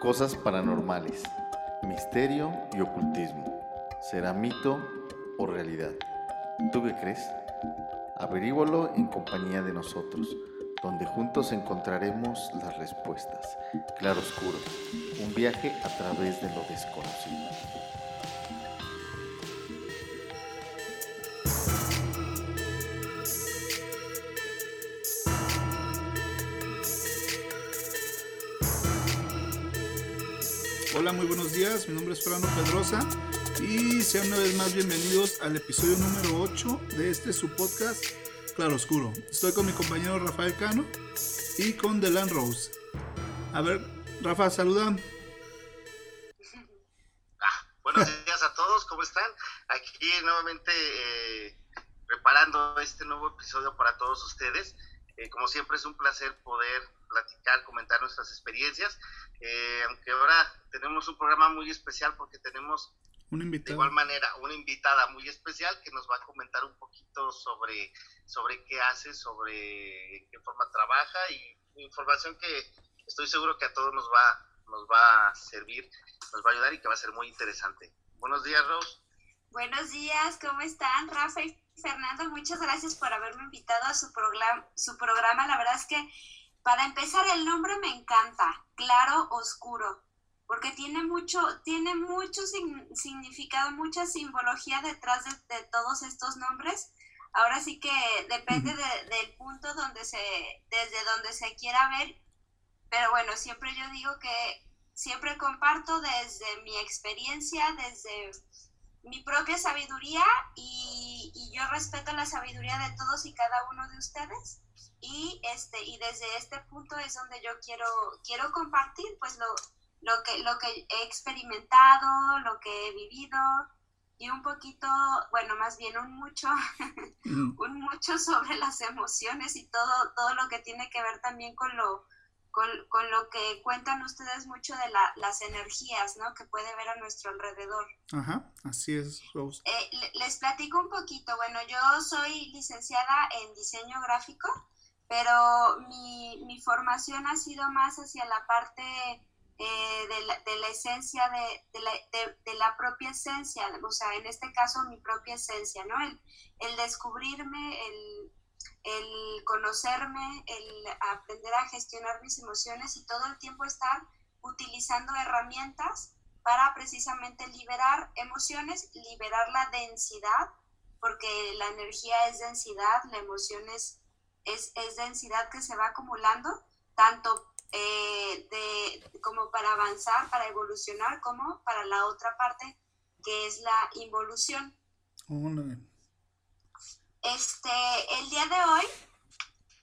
Cosas paranormales, misterio y ocultismo. ¿Será mito o realidad? ¿Tú qué crees? Averígualo en compañía de nosotros, donde juntos encontraremos las respuestas. Claro Oscuro, un viaje a través de lo desconocido. Muy buenos días. Mi nombre es Fernando Pedrosa y sean una vez más bienvenidos al episodio número 8 de este su podcast Claro Oscuro. Estoy con mi compañero Rafael Cano y con Delan Rose. A ver, Rafa, saluda. Ah, buenos días a todos, ¿cómo están? Aquí nuevamente eh, preparando este nuevo episodio para todos ustedes. Eh, como siempre es un placer poder platicar, comentar nuestras experiencias, eh, aunque ahora tenemos un programa muy especial porque tenemos de igual manera una invitada muy especial que nos va a comentar un poquito sobre, sobre qué hace, sobre qué forma trabaja y información que estoy seguro que a todos nos va, nos va a servir, nos va a ayudar y que va a ser muy interesante. Buenos días, Rose. Buenos días, ¿cómo están? Rafa y Fernando, muchas gracias por haberme invitado a su, programa, su programa. La verdad es que para empezar el nombre me encanta, claro, oscuro, porque tiene mucho, tiene mucho significado, mucha simbología detrás de, todos estos nombres. Ahora sí que depende del punto donde se, desde donde se quiera ver, pero bueno, siempre yo digo que siempre comparto desde mi experiencia, desde mi propia sabiduría y, yo respeto la sabiduría de todos y cada uno de ustedes y este y desde este punto es donde yo quiero quiero compartir pues lo, lo que lo que he experimentado lo que he vivido y un poquito bueno más bien un mucho un mucho sobre las emociones y todo todo lo que tiene que ver también con lo con, con, lo que cuentan ustedes mucho de la, las energías, ¿no? Que puede ver a nuestro alrededor. Ajá, así es, Rose. Eh, les platico un poquito. Bueno, yo soy licenciada en diseño gráfico, pero mi, mi formación ha sido más hacia la parte eh, de, la, de, la, esencia, de, de, la, de, la, propia esencia, o sea, en este caso mi propia esencia, ¿no? El, el descubrirme, el el conocerme, el aprender a gestionar mis emociones y todo el tiempo estar utilizando herramientas para precisamente liberar emociones, liberar la densidad, porque la energía es densidad, la emoción es, es, densidad que se va acumulando, tanto eh, de, como para avanzar, para evolucionar, como para la otra parte, que es la involución. Este, el día de hoy,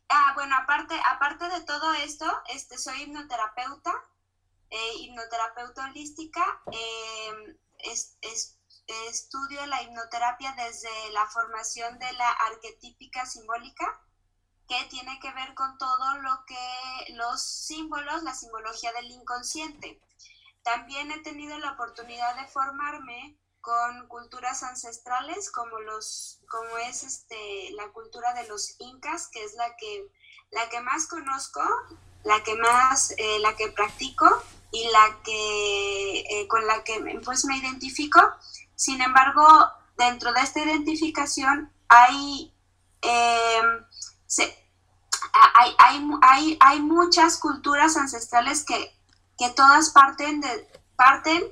ah, bueno, aparte, aparte de todo esto, este, soy hipnoterapeuta, eh, hipnoterapeuta holística, em, estudio la hipnoterapia desde la formación de la arquetípica simbólica, que tiene que ver con todo lo que los símbolos, la simbología del inconsciente. También he tenido la oportunidad de formarme con culturas ancestrales como los como es este la cultura de los incas que es la que la que más conozco la que más eh, la que practico y la que eh, con la que pues me identifico. Sin embargo dentro de esta identificación hay em, hay, hay, hay, hay, muchas culturas ancestrales que, que todas parten de parten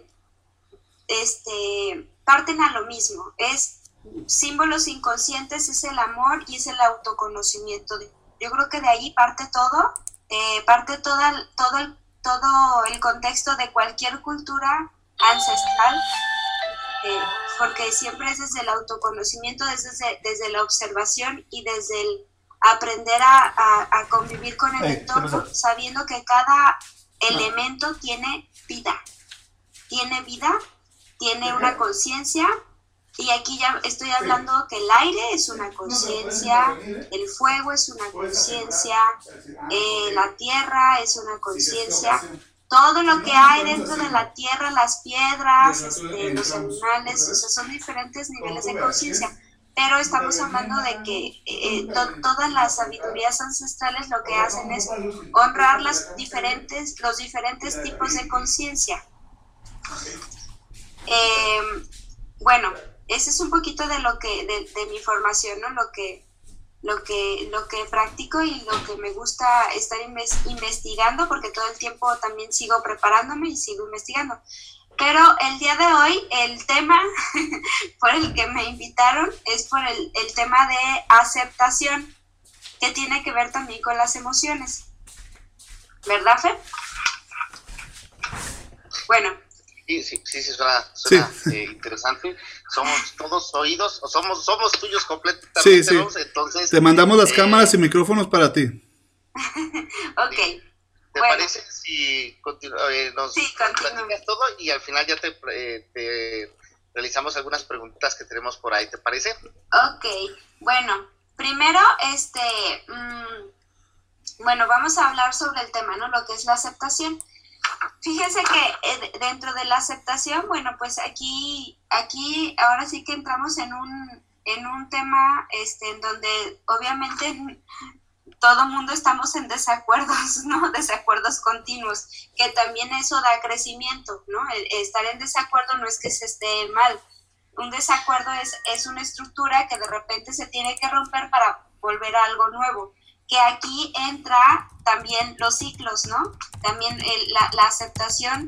este, parten a lo mismo. Es símbolos inconscientes, es el amor y es el autoconocimiento. Yo creo que de ahí parte todo, eh, parte toda, todo, el, todo el contexto de cualquier cultura ancestral, eh, porque siempre es desde el autoconocimiento, desde, desde la observación y desde el aprender a, convivir con el entorno, sabiendo que cada elemento tiene vida, tiene vida tiene una conciencia y aquí ya estoy hablando que el aire es una conciencia, el fuego es una conciencia, eh, la tierra es una conciencia, todo lo que hay dentro de la tierra, las piedras, este, los animales, o sea, son diferentes niveles de conciencia. pero estamos hablando de que eh, todas las sabidurías ancestrales lo que hacen es honrar las diferentes, los diferentes tipos de conciencia. Em, bueno, ese es un poquito de lo que, de, mi formación. Lo que, lo que, lo que practico y lo que me gusta estar investigando, porque todo el tiempo también sigo preparándome y sigo investigando. Pero el día de hoy, el tema por el que me invitaron es por el, el tema de aceptación, que tiene que ver también con las emociones. ¿Verdad, Fer? Bueno, Sí, sí, sí, suena, suena eh, interesante. Somos todos oídos, o somos, somos tuyos completamente. Sí, sí. Entonces, Te mandamos las eh, cámaras y micrófonos para ti. ok. ¿Te parece si eh, nos sí, platicas todo y al final ya te, te, realizamos algunas preguntas que tenemos por ahí? ¿Te parece? Ok. Bueno, primero, este, mm, bueno, vamos a hablar sobre el tema, ¿no? Lo que es la aceptación. Fíjense que eh, dentro de la aceptación, bueno, pues aquí, aquí ahora sí que entramos en un, en un tema este, en donde obviamente todo mundo estamos en desacuerdos, ¿no? Desacuerdos continuos, que también eso da crecimiento, ¿no? estar en desacuerdo no es que se esté mal. Un desacuerdo es, es una estructura que de repente se tiene que romper para volver a algo nuevo que aquí entra también los ciclos, ¿no? También la, aceptación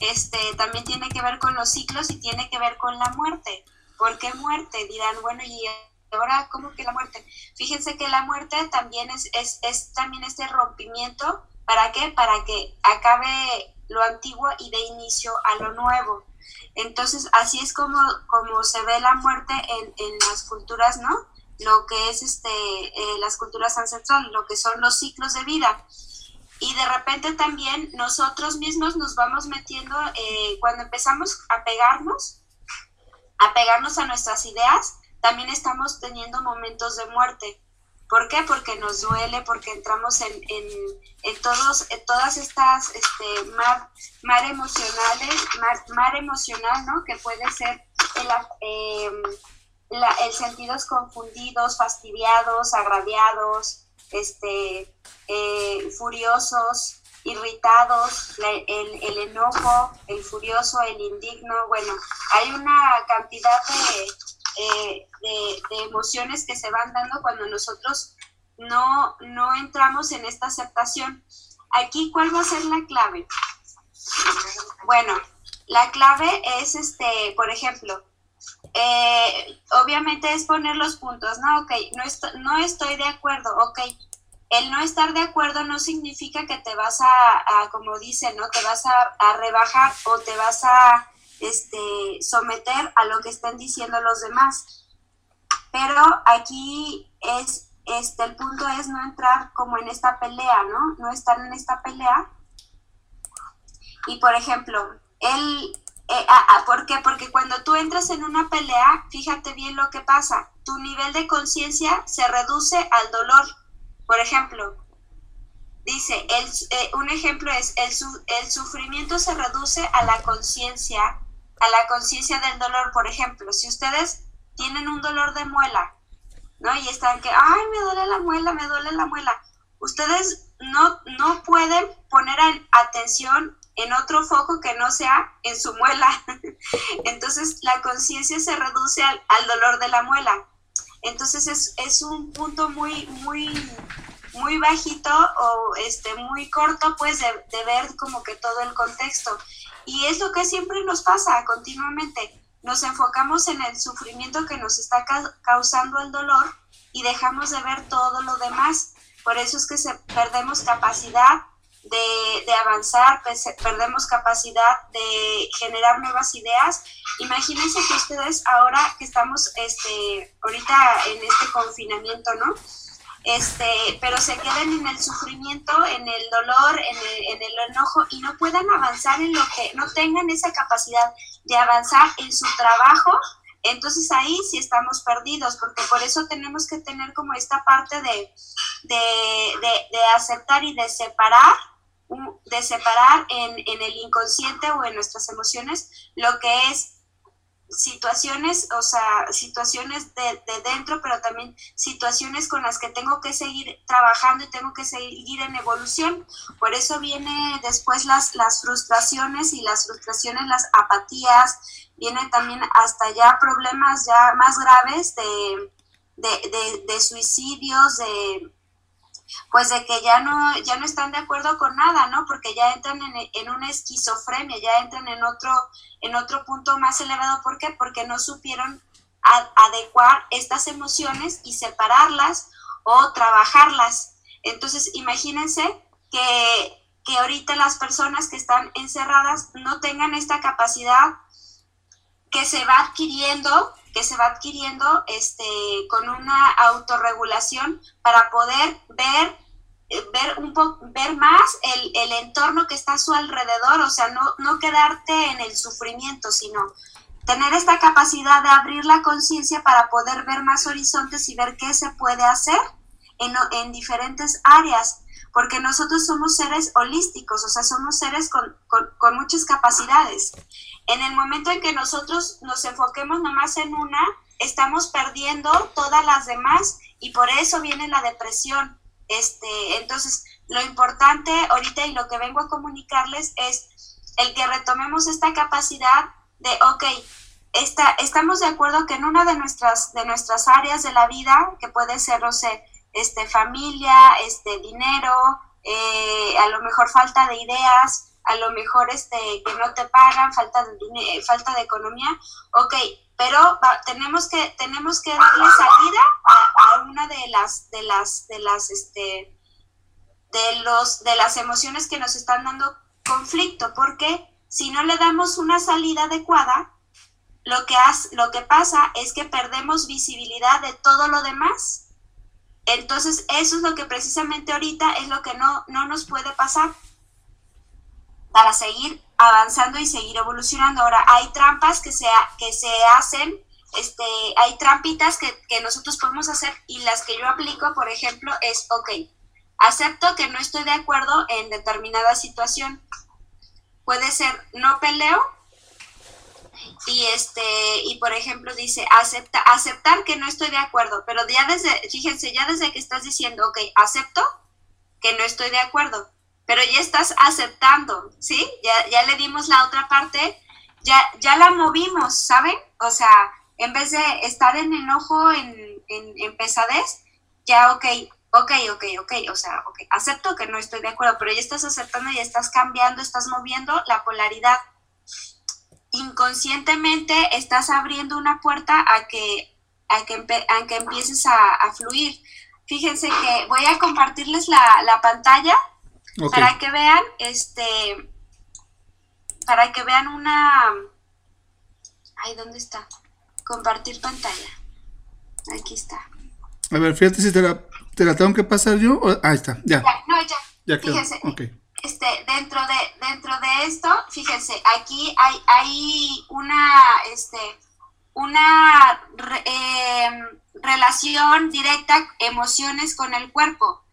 este, también tiene que ver con los ciclos y tiene que ver con la muerte. ¿Por qué muerte? Dirán, bueno, y ahora, ¿cómo que la muerte? Fíjense que la muerte también es, es, es también este rompimiento. ¿Para qué? Para que acabe lo antiguo y de inicio a lo nuevo. Entonces, así es como, como se ve la muerte en, en las culturas, ¿no? Lo que es este, eh, las culturas ancestrales, lo que son los ciclos de vida. Y de repente también nosotros mismos nos vamos metiendo, eh, cuando empezamos a pegarnos, a pegarnos a nuestras ideas, también estamos teniendo momentos de muerte. ¿Por qué? Porque nos duele, porque entramos en, en, en todos, en todas estas este, mar, mar emocionales, mar, emocional, ¿no? Que puede ser el, eh, la, el sentidos confundidos, fastidiados, agraviados, este, eh, furiosos, irritados, el, el, enojo, el furioso, el indigno, bueno, hay una cantidad eh, de, de, emociones que se van dando cuando nosotros no, no entramos en esta aceptación. Aquí, ¿cuál va a ser la clave? Bueno, la clave es, este, por ejemplo, eh, obviamente es poner los puntos, ¿no? Ok, no, no estoy de acuerdo, ok. El no estar de acuerdo no significa que te vas a, como dicen, ¿no? Te vas a, rebajar o te vas a este, someter a lo que están diciendo los demás. Pero aquí es, este, el punto es no entrar como en esta pelea, ¿no? No estar en esta pelea. Y por ejemplo, él eh, ah, ah, ¿Por qué? Porque cuando tú entras en una pelea, fíjate bien lo que pasa. Tu nivel de conciencia se reduce al dolor. Por ejemplo, dice, el, eh, un ejemplo es, el, el sufrimiento se reduce a la conciencia, a la conciencia del dolor. Por ejemplo, si ustedes tienen un dolor de muela, ¿no? Y están que, ay, me duele la muela, me duele la muela. Ustedes no, no pueden poner atención en otro foco que no sea en su muela. Entonces la conciencia se reduce al, dolor de la muela. Entonces es, es, un punto muy, muy, muy bajito o este, muy corto pues de, de, ver como que todo el contexto. Y es lo que siempre nos pasa continuamente. Nos enfocamos en el sufrimiento que nos está causando el dolor y dejamos de ver todo lo demás. Por eso es que se, perdemos capacidad de, avanzar, pues, perdemos capacidad de generar nuevas ideas. Imagínense que ustedes ahora que estamos este, ahorita en este confinamiento, ¿no? Este, pero se queden en el sufrimiento, en el dolor, en el, en el enojo y no puedan avanzar en lo que, no tengan esa capacidad de avanzar en su trabajo, entonces ahí sí estamos perdidos, porque por eso tenemos que tener como esta parte de, de aceptar y de separar de separar en, en, el inconsciente o en nuestras emociones lo que es situaciones, o sea, situaciones de, dentro, pero también situaciones con las que tengo que seguir trabajando y tengo que seguir en evolución. Por eso viene después las, las frustraciones y las frustraciones, las apatías, vienen también hasta ya problemas ya más graves de, de, de suicidios, de pues de que ya no, ya no están de acuerdo con nada, ¿no? Porque ya entran en, en una esquizofrenia, ya entran en otro, en otro punto más elevado. ¿Por qué? Porque no supieron adecuar estas emociones y separarlas o trabajarlas. Entonces, imagínense que, que ahorita las personas que están encerradas no tengan esta capacidad que se va adquiriendo que se va adquiriendo este, con una autorregulación para poder ver, eh, ver, un ver más el, el, entorno que está a su alrededor, o sea, no, no quedarte en el sufrimiento, sino tener esta capacidad de abrir la conciencia para poder ver más horizontes y ver qué se puede hacer en, en diferentes áreas porque nosotros somos seres holísticos, o sea, somos seres con, con, con, muchas capacidades. En el momento en que nosotros nos enfoquemos nomás en una, estamos perdiendo todas las demás y por eso viene la depresión. Este, entonces, lo importante ahorita y lo que vengo a comunicarles es el que retomemos esta capacidad de, ok, está, estamos de acuerdo que en una de nuestras, de nuestras áreas de la vida, que puede ser, no sé, este, familia, este, dinero, eh, a lo mejor falta de ideas, a lo mejor este, que no te pagan, falta de, dinero, falta de economía, ok, pero tenemos, que, tenemos que darle salida a, una de las, de las, de las, este, de los, de las emociones que nos están dando conflicto, porque si no le damos una salida adecuada, lo que, lo que pasa es que perdemos visibilidad de todo lo demás. Entonces, eso es lo que precisamente ahorita es lo que no, no nos puede pasar para seguir avanzando y seguir evolucionando. Ahora, hay trampas que se, que se hacen, este, hay trampitas que, que nosotros podemos hacer y las que yo aplico, por ejemplo, es, ok, acepto que no estoy de acuerdo en determinada situación. Puede ser, no peleo, y este y por ejemplo dice acepta aceptar que no estoy de acuerdo pero ya desde fíjense ya desde que estás diciendo ok acepto que no estoy de acuerdo pero ya estás aceptando sí ya, ya le dimos la otra parte ya ya la movimos saben o sea en vez de estar en enojo en, en, en pesadez ya ok ok, ok, ok, o sea, ok, acepto que no estoy de acuerdo, pero ya estás aceptando y estás cambiando, estás moviendo la polaridad. Inconscientemente estás abriendo una puerta a que, a que, a que empieces a, fluir. Fíjense que voy a compartirles la, pantalla para que vean, este, para que vean una... Ay, ¿dónde está? Compartir pantalla. Aquí está. A ver, fíjate si te la, te la tengo que pasar yo. ahí está, ya. ya no, ya. Ya Fíjense. Okay este, dentro de, dentro de esto, fíjense, aquí hay, hay una, este, una em, relación directa, emociones con el cuerpo.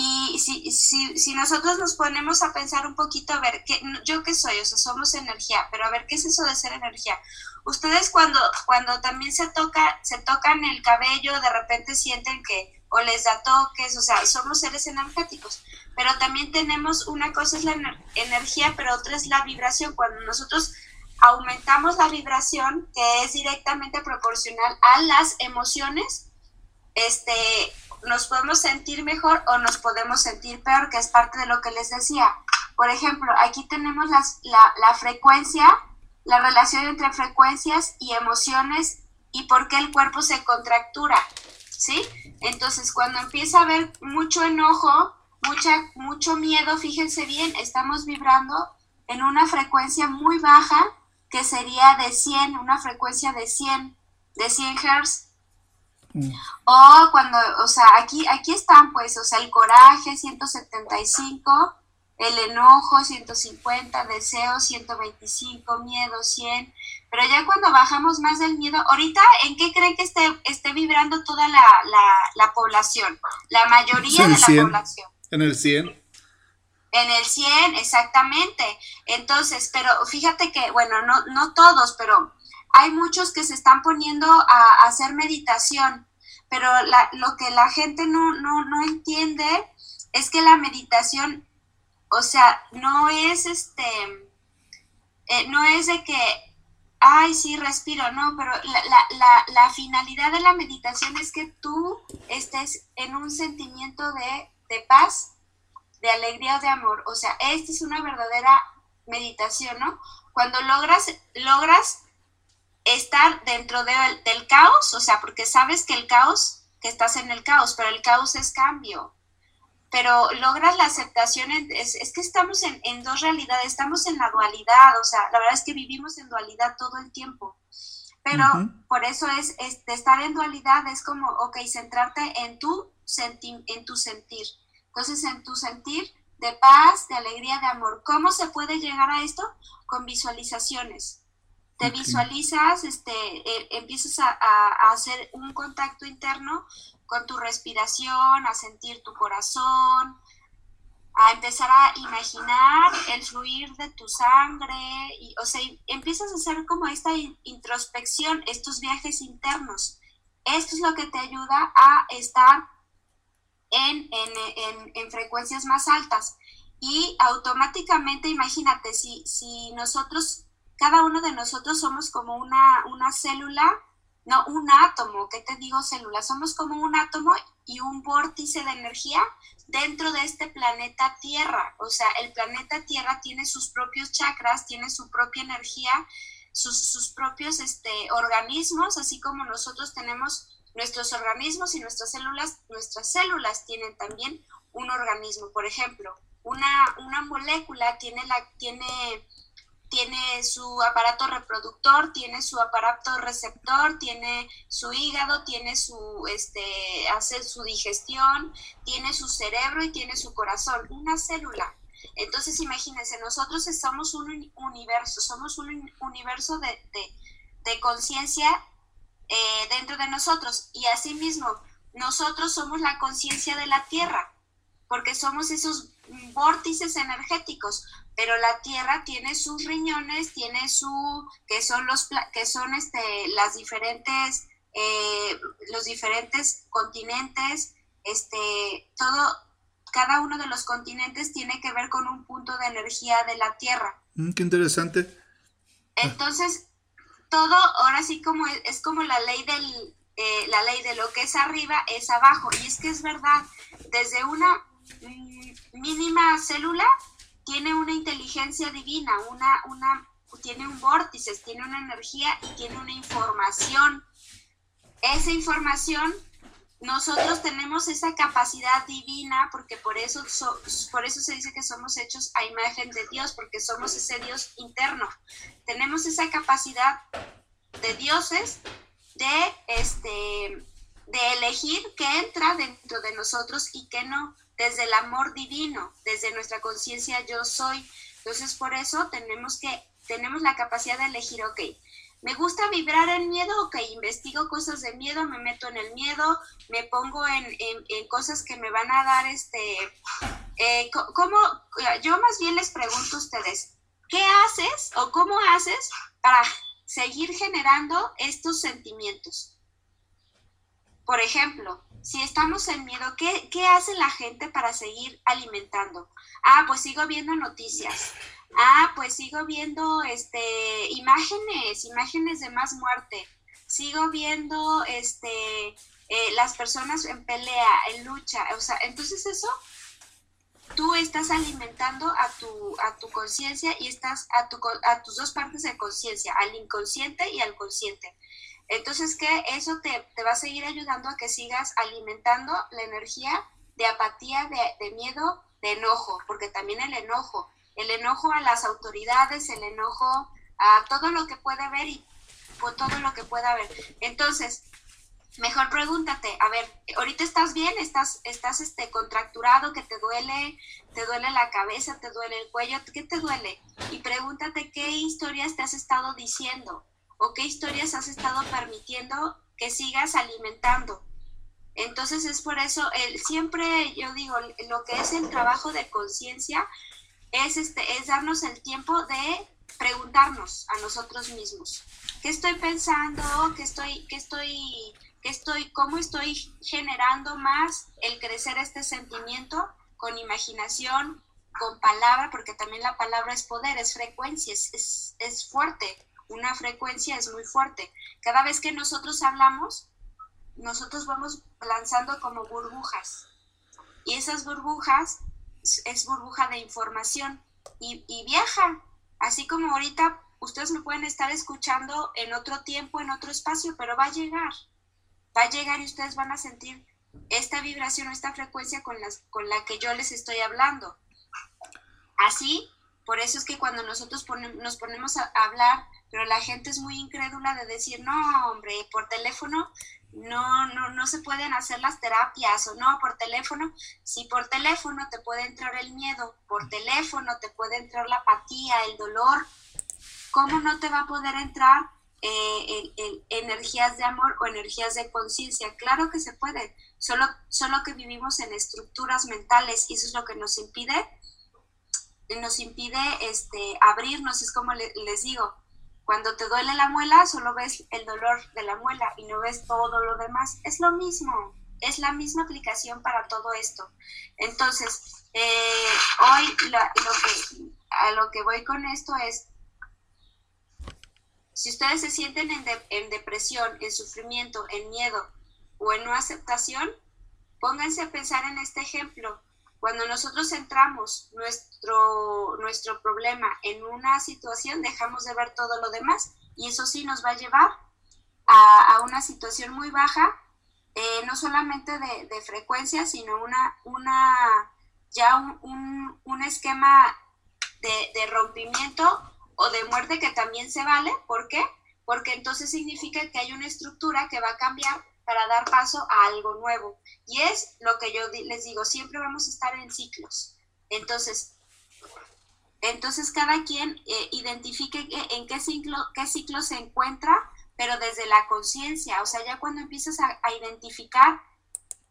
Y si, si, si, nosotros nos ponemos a pensar un poquito, a ver, ¿qué, yo qué soy, o sea, somos energía, pero a ver, ¿qué es eso de ser energía? Ustedes cuando, cuando también se, toca, se tocan el cabello, de repente sienten que o les da toques, o sea, somos seres energéticos pero también tenemos una cosa es la energía, pero otra es la vibración. Cuando nosotros aumentamos la vibración, que es directamente proporcional a las emociones, este, nos podemos sentir mejor o nos podemos sentir peor, que es parte de lo que les decía. Por ejemplo, aquí tenemos las, la, la frecuencia, la relación entre frecuencias y emociones y por qué el cuerpo se contractura, ¿sí? Entonces, cuando empieza a haber mucho enojo, mucha, mucho miedo, fíjense bien, estamos vibrando en una frecuencia muy baja que sería de 100, una frecuencia de 100, de 100 Hz. Mm. O cuando, o sea, aquí, aquí están pues, o sea, el coraje 175, el enojo 150, deseo 125, miedo 100. Pero ya cuando bajamos más del miedo, ahorita, ¿en qué creen que esté, esté vibrando toda la, la población? La mayoría de la población. En el 100. En el 100, exactamente. Entonces, pero fíjate que, bueno, no, no todos, pero hay muchos que se están poniendo a, hacer meditación, pero lo que la gente no, no, no entiende es que la meditación, o sea, no es este, eh, no es de que, ay, sí, respiro, no, pero la, la, la, finalidad de la meditación es que tú estés en un sentimiento de, de paz, de alegría o de amor. O sea, esta es una verdadera meditación, ¿no? Cuando logras, logras estar dentro del caos, o sea, porque sabes que el caos, que estás en el caos, pero el caos es cambio. Pero logras la aceptación, es, que estamos en, dos realidades, estamos en la dualidad, o sea, la verdad es que vivimos en dualidad todo el tiempo. Pero por eso es, estar en dualidad es como, ok, centrarte en tu, en tu sentir. Entonces, en tu sentir de paz, de alegría, de amor. ¿Cómo se puede llegar a esto? Con visualizaciones. Te visualizas, este, eh, empiezas a, a, hacer un contacto interno con tu respiración, a sentir tu corazón, a empezar a imaginar el fluir de tu sangre, y, o sea, empiezas a hacer como esta introspección, estos viajes internos. Esto es lo que te ayuda a estar en, en, en, frecuencias más altas. Y automáticamente, imagínate, si, si nosotros, cada uno de nosotros somos como una, una célula, no, un átomo, ¿qué te digo célula? Somos como un átomo y un vórtice de energía dentro de este planeta Tierra. O sea, el planeta Tierra tiene sus propios chakras, tiene su propia energía, sus, sus propios este, organismos, así como nosotros tenemos Nuestros organismos y nuestras células, nuestras células tienen también un organismo. Por ejemplo, una, una molécula tiene, la, tiene, tiene su aparato reproductor, tiene su aparato receptor, tiene su hígado, tiene su, este, hace su digestión, tiene su cerebro y tiene su corazón. Una célula. Entonces, imagínense, nosotros somos un universo, somos un universo de, de, conciencia eh, dentro de nosotros. Y asimismo, nosotros somos la conciencia de la Tierra, porque somos esos vórtices energéticos, pero la Tierra tiene sus riñones, tiene su, que son los, que son este, las diferentes, eh, los diferentes continentes, este, todo, cada uno de los continentes tiene que ver con un punto de energía de la Tierra. Mm, qué interesante. Entonces, todo ahora sí como es, como la ley del eh, la ley de lo que es arriba es abajo y es que es verdad desde una mm, mínima célula tiene una inteligencia divina una una tiene un vórtice tiene una energía y tiene una información esa información nosotros tenemos esa capacidad divina porque por eso, por eso se dice que somos hechos a imagen de Dios, porque somos ese Dios interno. Tenemos esa capacidad de dioses de, este, de elegir qué entra dentro de nosotros y qué no, desde el amor divino, desde nuestra conciencia yo soy. Entonces por eso tenemos que, tenemos la capacidad de elegir, ok, me gusta vibrar en miedo, ok, investigo cosas de miedo, me meto en el miedo, me pongo en, en, cosas que me van a dar este... Eh, ¿Cómo? Yo más bien les pregunto a ustedes, ¿qué haces o cómo haces para seguir generando estos sentimientos? Por ejemplo, si estamos en miedo, ¿qué, ¿qué hace la gente para seguir alimentando? Ah, pues sigo viendo noticias. Ah, pues sigo viendo este imágenes, imágenes de más muerte. Sigo viendo este eh, las personas en pelea, en lucha. O sea, entonces eso tú estás alimentando a tu, a tu conciencia y estás a, tu, a tus dos partes de conciencia, al inconsciente y al consciente. Entonces, que eso te, te, va a seguir ayudando a que sigas alimentando la energía de apatía, de, miedo, de enojo, porque también el enojo el enojo a las autoridades, el enojo a todo lo que puede haber y por todo lo que pueda haber. Entonces, mejor pregúntate, a ver, ahorita estás bien, estás, estás este, contracturado, que te duele, te duele la cabeza, te duele el cuello, ¿qué te duele? Y pregúntate qué historias te has estado diciendo o qué historias has estado permitiendo que sigas alimentando. Entonces es por eso, el, siempre yo digo, lo que es el trabajo de conciencia es, este, es darnos el tiempo de preguntarnos a nosotros mismos. qué estoy pensando, qué estoy, qué estoy, qué estoy, cómo estoy generando más el crecer este sentimiento con imaginación, con palabra, porque también la palabra es poder, es frecuencia, es, es fuerte, una frecuencia es muy fuerte. Cada vez que nosotros hablamos, nosotros vamos lanzando como burbujas. Y esas burbujas es burbuja de información y, y viaja. Así como ahorita ustedes me pueden estar escuchando en otro tiempo, en otro espacio, pero va a llegar. Va a llegar y ustedes van a sentir esta vibración, esta frecuencia con, las, con la que yo les estoy hablando. Así, por eso es que cuando nosotros nos ponemos a hablar, pero la gente es muy incrédula de decir, no, hombre, por teléfono no, no, no se pueden hacer las terapias o no, por teléfono, si por teléfono te puede entrar el miedo, por teléfono te puede entrar la apatía, el dolor, ¿cómo no te va a poder entrar eh, energías de amor o energías de conciencia? Claro que se puede, solo, solo que vivimos en estructuras mentales y eso es lo que nos impide, nos impide este, abrirnos, es como les digo, cuando te duele la muela, solo ves el dolor de la muela y no ves todo lo demás. Es lo mismo, es la misma aplicación para todo esto. Entonces, eh, hoy lo que, a lo que voy con esto es, si ustedes se sienten en, en depresión, en sufrimiento, en miedo o en no aceptación, pónganse a pensar en este ejemplo. Cuando nosotros centramos nuestro, nuestro problema en una situación, dejamos de ver todo lo demás y eso sí nos va a llevar a, una situación muy baja, eh, no solamente de, frecuencia, sino una, una ya un, un, esquema de, de, rompimiento o de muerte que también se vale. ¿Por qué? Porque entonces significa que hay una estructura que va a cambiar para dar paso a algo nuevo. Y es lo que yo les digo, siempre vamos a estar en ciclos. Entonces, entonces cada quien eh, identifique en qué ciclo, qué ciclo se encuentra, pero desde la conciencia, o sea, ya cuando empiezas a, identificar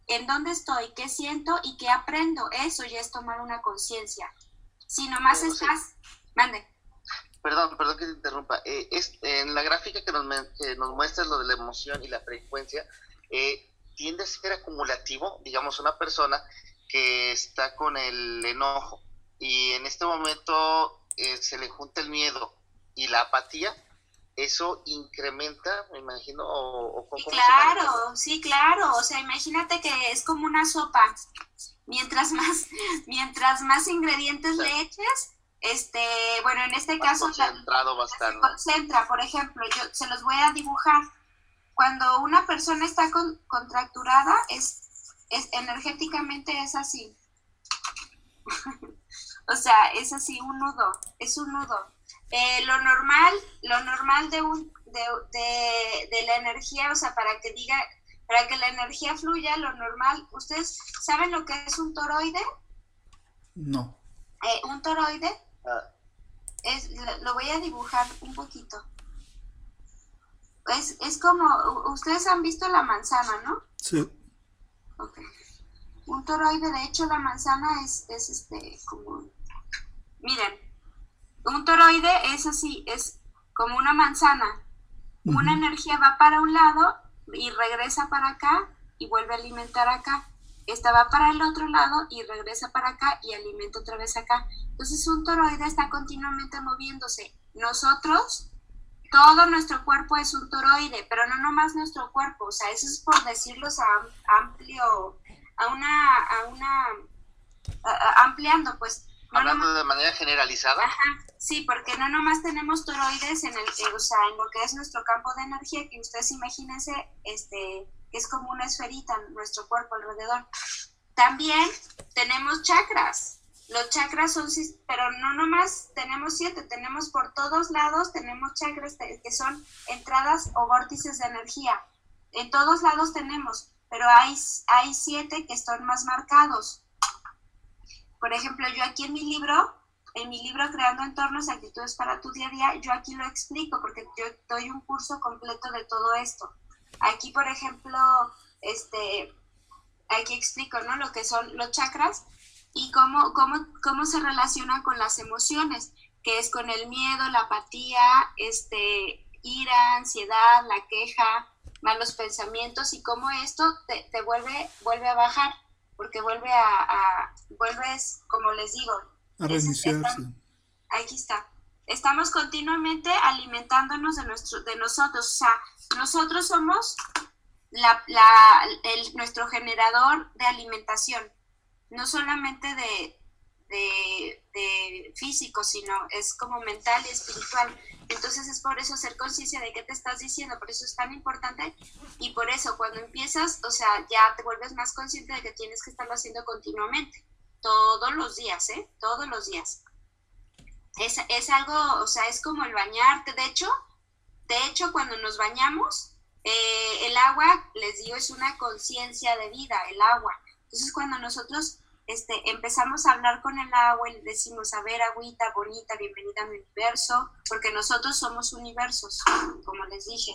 en dónde estoy, qué siento y qué aprendo, eso ya es tomar una conciencia. Si nomás estás, mande. Perdón, perdón que te interrumpa. Eh, es, en la gráfica que nos, que nos muestras lo de la emoción y la frecuencia, eh, tiende a ser acumulativo, digamos, una persona que está con el enojo y en este momento eh, se le junta el miedo y la apatía, eso incrementa, me imagino, o, claro, sí, claro, o sea, imagínate que es como una sopa, mientras más, mientras más ingredientes le eches, este, bueno, en este caso, concentrado va se concentra, por ejemplo, yo se los voy a dibujar, cuando una persona está contracturada, es, es, energéticamente es así. o sea, es así, un nudo, es un nudo. Eh, lo normal, lo normal de, un, de, de, la energía, o sea, para que diga, para que la energía fluya, lo normal, ¿ustedes saben lo que es un toroide? No. Eh, un toroide ah. es, lo voy a dibujar un poquito es, es como, ustedes han visto la manzana, ¿no? Sí. Ok. Un toroide, de hecho, la manzana es, es este, como, miren, un toroide es así, es como una manzana. Una energía va para un lado y regresa para acá y vuelve a alimentar acá. Esta va para el otro lado y regresa para acá y alimenta otra vez acá. Entonces un toroide está continuamente moviéndose. Nosotros todo nuestro cuerpo es un toroide, pero no nomás nuestro cuerpo, o sea, eso es por decirlo a amplio, a una, a una, ampliando, pues. Hablando de manera generalizada. Ajá, sí, porque no nomás tenemos toroides en el, o sea, en lo que es nuestro campo de energía, que ustedes imagínense, este, que es como una esferita en nuestro cuerpo alrededor. También tenemos chakras, los chakras son, pero no nomás tenemos siete, tenemos por todos lados, tenemos chakras que son entradas o vórtices de energía. En todos lados tenemos, pero hay, hay siete que están más marcados. Por ejemplo, yo aquí en mi libro, en mi libro Creando Entornos, Actitudes para tu Día a Día, yo aquí lo explico porque yo doy un curso completo de todo esto. Aquí, por ejemplo, este, aquí explico, ¿no? Lo que son los chakras y cómo, cómo, cómo se relaciona con las emociones, que es con el miedo, la apatía, este, ira, ansiedad, la queja, malos pensamientos y cómo esto te, vuelve, vuelve a bajar, porque vuelve a, vuelves, como les digo, a reiniciarse. Aquí está. Estamos continuamente alimentándonos de, nuestro, de nosotros, o sea, nosotros somos la, el, nuestro generador de alimentación, no solamente de, físico, sino es como mental y espiritual. Entonces es por eso hacer conciencia de qué te estás diciendo, por eso es tan importante y por eso cuando empiezas, o sea, ya te vuelves más consciente de que tienes que estarlo haciendo continuamente, todos los días, ¿eh? Todos los días. Es, es algo, o sea, es como el bañarte, de hecho, de hecho cuando nos bañamos, eh, el agua, les digo, es una conciencia de vida, el agua. Entonces cuando nosotros este, empezamos a hablar con el agua y le decimos, a ver, agüita bonita, bienvenida a mi universo, porque nosotros somos universos, como les dije.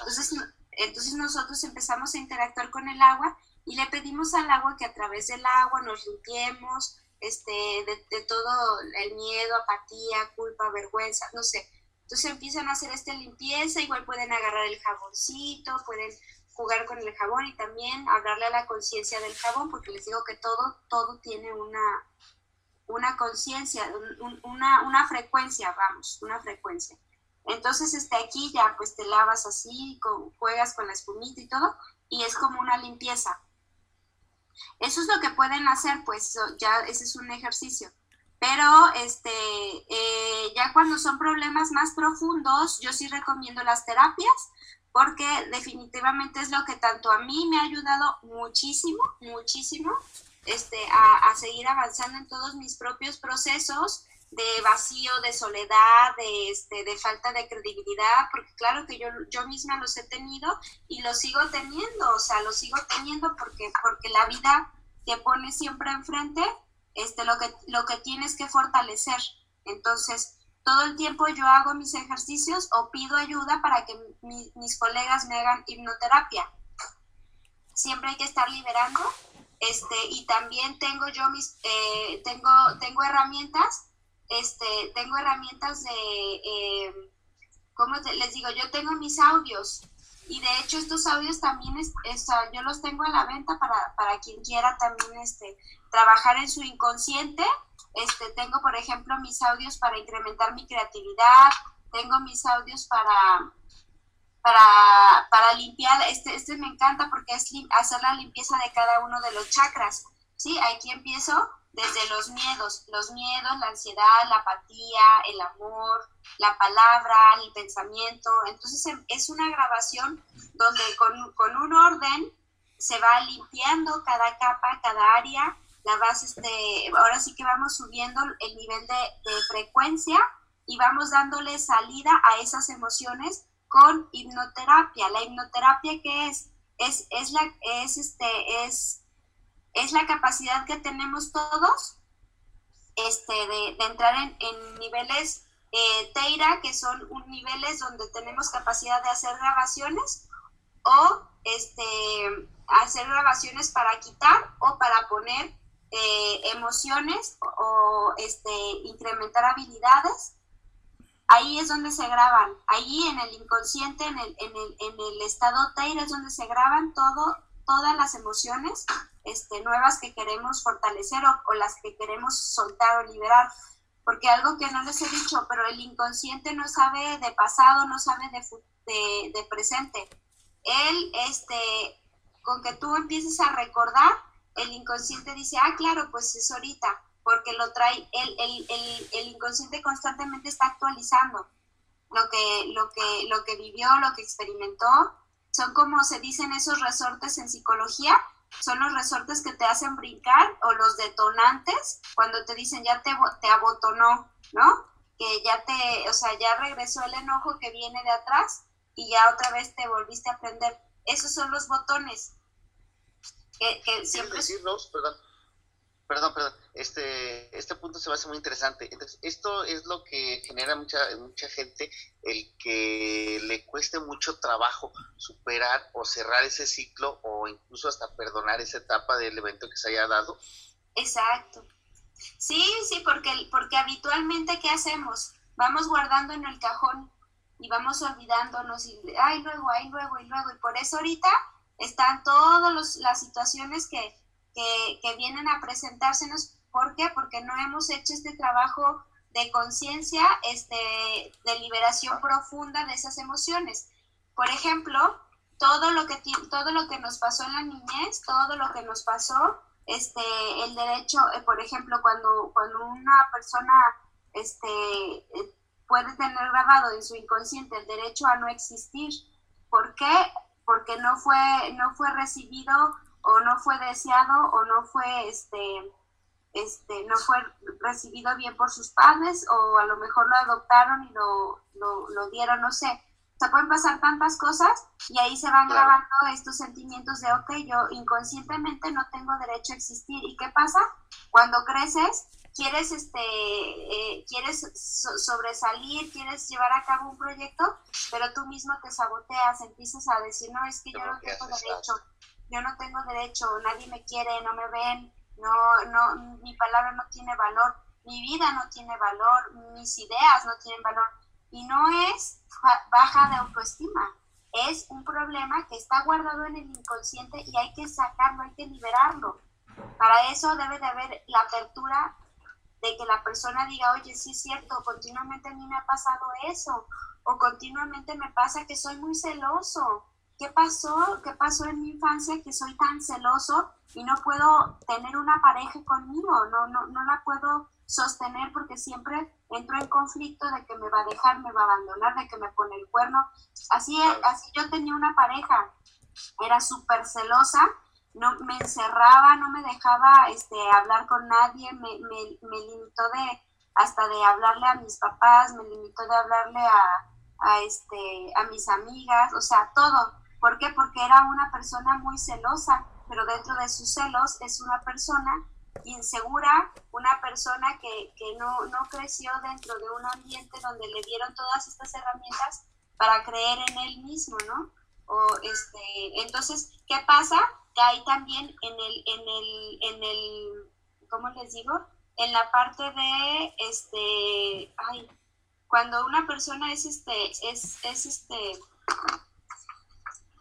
Entonces, entonces nosotros empezamos a interactuar con el agua y le pedimos al agua que a través del agua nos limpiemos este, de, de todo el miedo, apatía, culpa, vergüenza, no sé. Entonces empiezan a hacer esta limpieza, igual pueden agarrar el jaboncito, pueden jugar con el jabón y también hablarle a la conciencia del jabón, porque les digo que todo, todo tiene una, una conciencia, una, una frecuencia, vamos, una frecuencia. Entonces, este, aquí ya pues te lavas así, con, juegas con la espumita y todo, y es como una limpieza. Eso es lo que pueden hacer, pues ya ese es un ejercicio. Pero este, eh, ya cuando son problemas más profundos, yo sí recomiendo las terapias, porque definitivamente es lo que tanto a mí me ha ayudado muchísimo, muchísimo, este, a, seguir avanzando en todos mis propios procesos de vacío, de soledad, de, este, de falta de credibilidad, porque claro que yo, yo misma los he tenido y los sigo teniendo, o sea, los sigo teniendo porque, porque la vida te pone siempre enfrente este, lo, que, lo que tienes que fortalecer. Entonces, todo el tiempo yo hago mis ejercicios o pido ayuda para que mis colegas me hagan hipnoterapia. Siempre hay que estar liberando. Este, y también tengo yo mis, eh, tengo, tengo herramientas, este, tengo herramientas de, eh, ¿cómo les digo? Yo tengo mis audios y de hecho estos audios también, es, yo los tengo a la venta para, para quien quiera también este, trabajar en su inconsciente este, tengo, por ejemplo, mis audios para incrementar mi creatividad, tengo mis audios para, para, para limpiar, este, este me encanta porque es hacer la limpieza de cada uno de los chakras, ¿sí? Aquí empiezo desde los miedos, los miedos, la ansiedad, la apatía, el amor, la palabra, el pensamiento. Entonces em, es una grabación donde con, con un orden se va limpiando cada capa, cada área la vas, este, ahora sí que vamos subiendo el nivel de, frecuencia y vamos dándole salida a esas emociones con hipnoterapia. La hipnoterapia que es, es, es la, es este, es, es la capacidad que tenemos todos este, de, entrar en, niveles eh, Teira, que son un, niveles donde tenemos capacidad de hacer grabaciones o este, hacer grabaciones para quitar o para poner emociones o, este, incrementar habilidades, ahí es donde se graban, ahí en el inconsciente, en el, en el, en el estado Teir es donde se graban todo, todas las emociones este, nuevas que queremos fortalecer o, las que queremos soltar o liberar. Porque algo que no les he dicho, pero el inconsciente no sabe de pasado, no sabe de, de, de presente. Él, este, con que tú empieces a recordar, el inconsciente dice, ah, claro, pues es ahorita, porque lo trae, el, el, el, el inconsciente constantemente está actualizando lo que, lo, que, lo que vivió, lo que experimentó. Son como se dicen esos resortes en psicología, son los resortes que te hacen brincar o los detonantes cuando te dicen ya te, te abotonó, ¿no? Que ya te, o sea, ya regresó el enojo que viene de atrás y ya otra vez te volviste a aprender. Esos son los botones que, siempre... perdón, perdón, perdón, este, este punto se me hace muy interesante. Entonces, esto es lo que genera mucha, mucha gente, el que le cueste mucho trabajo superar o cerrar ese ciclo o incluso hasta perdonar esa etapa del evento que se haya dado. Exacto. Sí, sí, porque, porque habitualmente, ¿qué hacemos? Vamos guardando en el cajón y vamos olvidándonos y, ay, luego, ay, luego, y luego. Y por eso ahorita están todas las situaciones que, que, que vienen a presentársenos. ¿Por qué? Porque no hemos hecho este trabajo de conciencia, este, de liberación profunda de esas emociones. Por ejemplo, todo lo que todo lo que nos pasó en la niñez, todo lo que nos pasó, este, el derecho, eh, por ejemplo, cuando, cuando una persona este, eh, puede tener grabado en su inconsciente el derecho a no existir. ¿Por qué? Porque no fue, no fue recibido o no fue deseado o no fue este, este, no fue recibido bien por sus padres o a lo mejor lo adoptaron y lo, lo, dieron, no sé. O sea, pueden pasar tantas cosas y ahí se van grabando estos sentimientos de, ok, yo inconscientemente no tengo derecho a existir. ¿Y qué pasa? Cuando creces, quieres, este, eh, quieres sobresalir, quieres llevar a cabo un proyecto, pero tú mismo te saboteas, empiezas a decir, no, es que yo no tengo derecho, yo no tengo derecho, nadie me quiere, no me ven, no, no, mi palabra no tiene valor, mi vida no tiene valor, mis ideas no tienen valor. Y no es baja de autoestima, es un problema que está guardado en el inconsciente y hay que sacarlo, hay que liberarlo. Para eso debe de haber la apertura de que la persona diga, oye, sí es cierto, continuamente a mí me ha pasado eso, o continuamente me pasa que soy muy celoso, ¿qué pasó? ¿Qué pasó en mi infancia que soy tan celoso y no puedo tener una pareja conmigo? No, no, no la puedo sostener porque siempre entro en conflicto de que me va a dejar, me va a abandonar, de que me pone el cuerno. Así, así yo tenía una pareja, era súper celosa, no me encerraba, no me dejaba este, hablar con nadie, me, me, me limitó de hasta de hablarle a mis papás, me limitó de hablarle a, a, este, a mis amigas, o sea, todo ¿Por qué? Porque era una persona muy celosa, pero dentro de sus celos es una persona insegura, una persona que, no, creció dentro de un ambiente donde le dieron todas estas herramientas para creer en él mismo, ¿no? O este, entonces, ¿qué pasa? Que hay también en el, en el, en el, ¿cómo les digo? En la parte de, este, ay, cuando una persona es, este, es, es, este,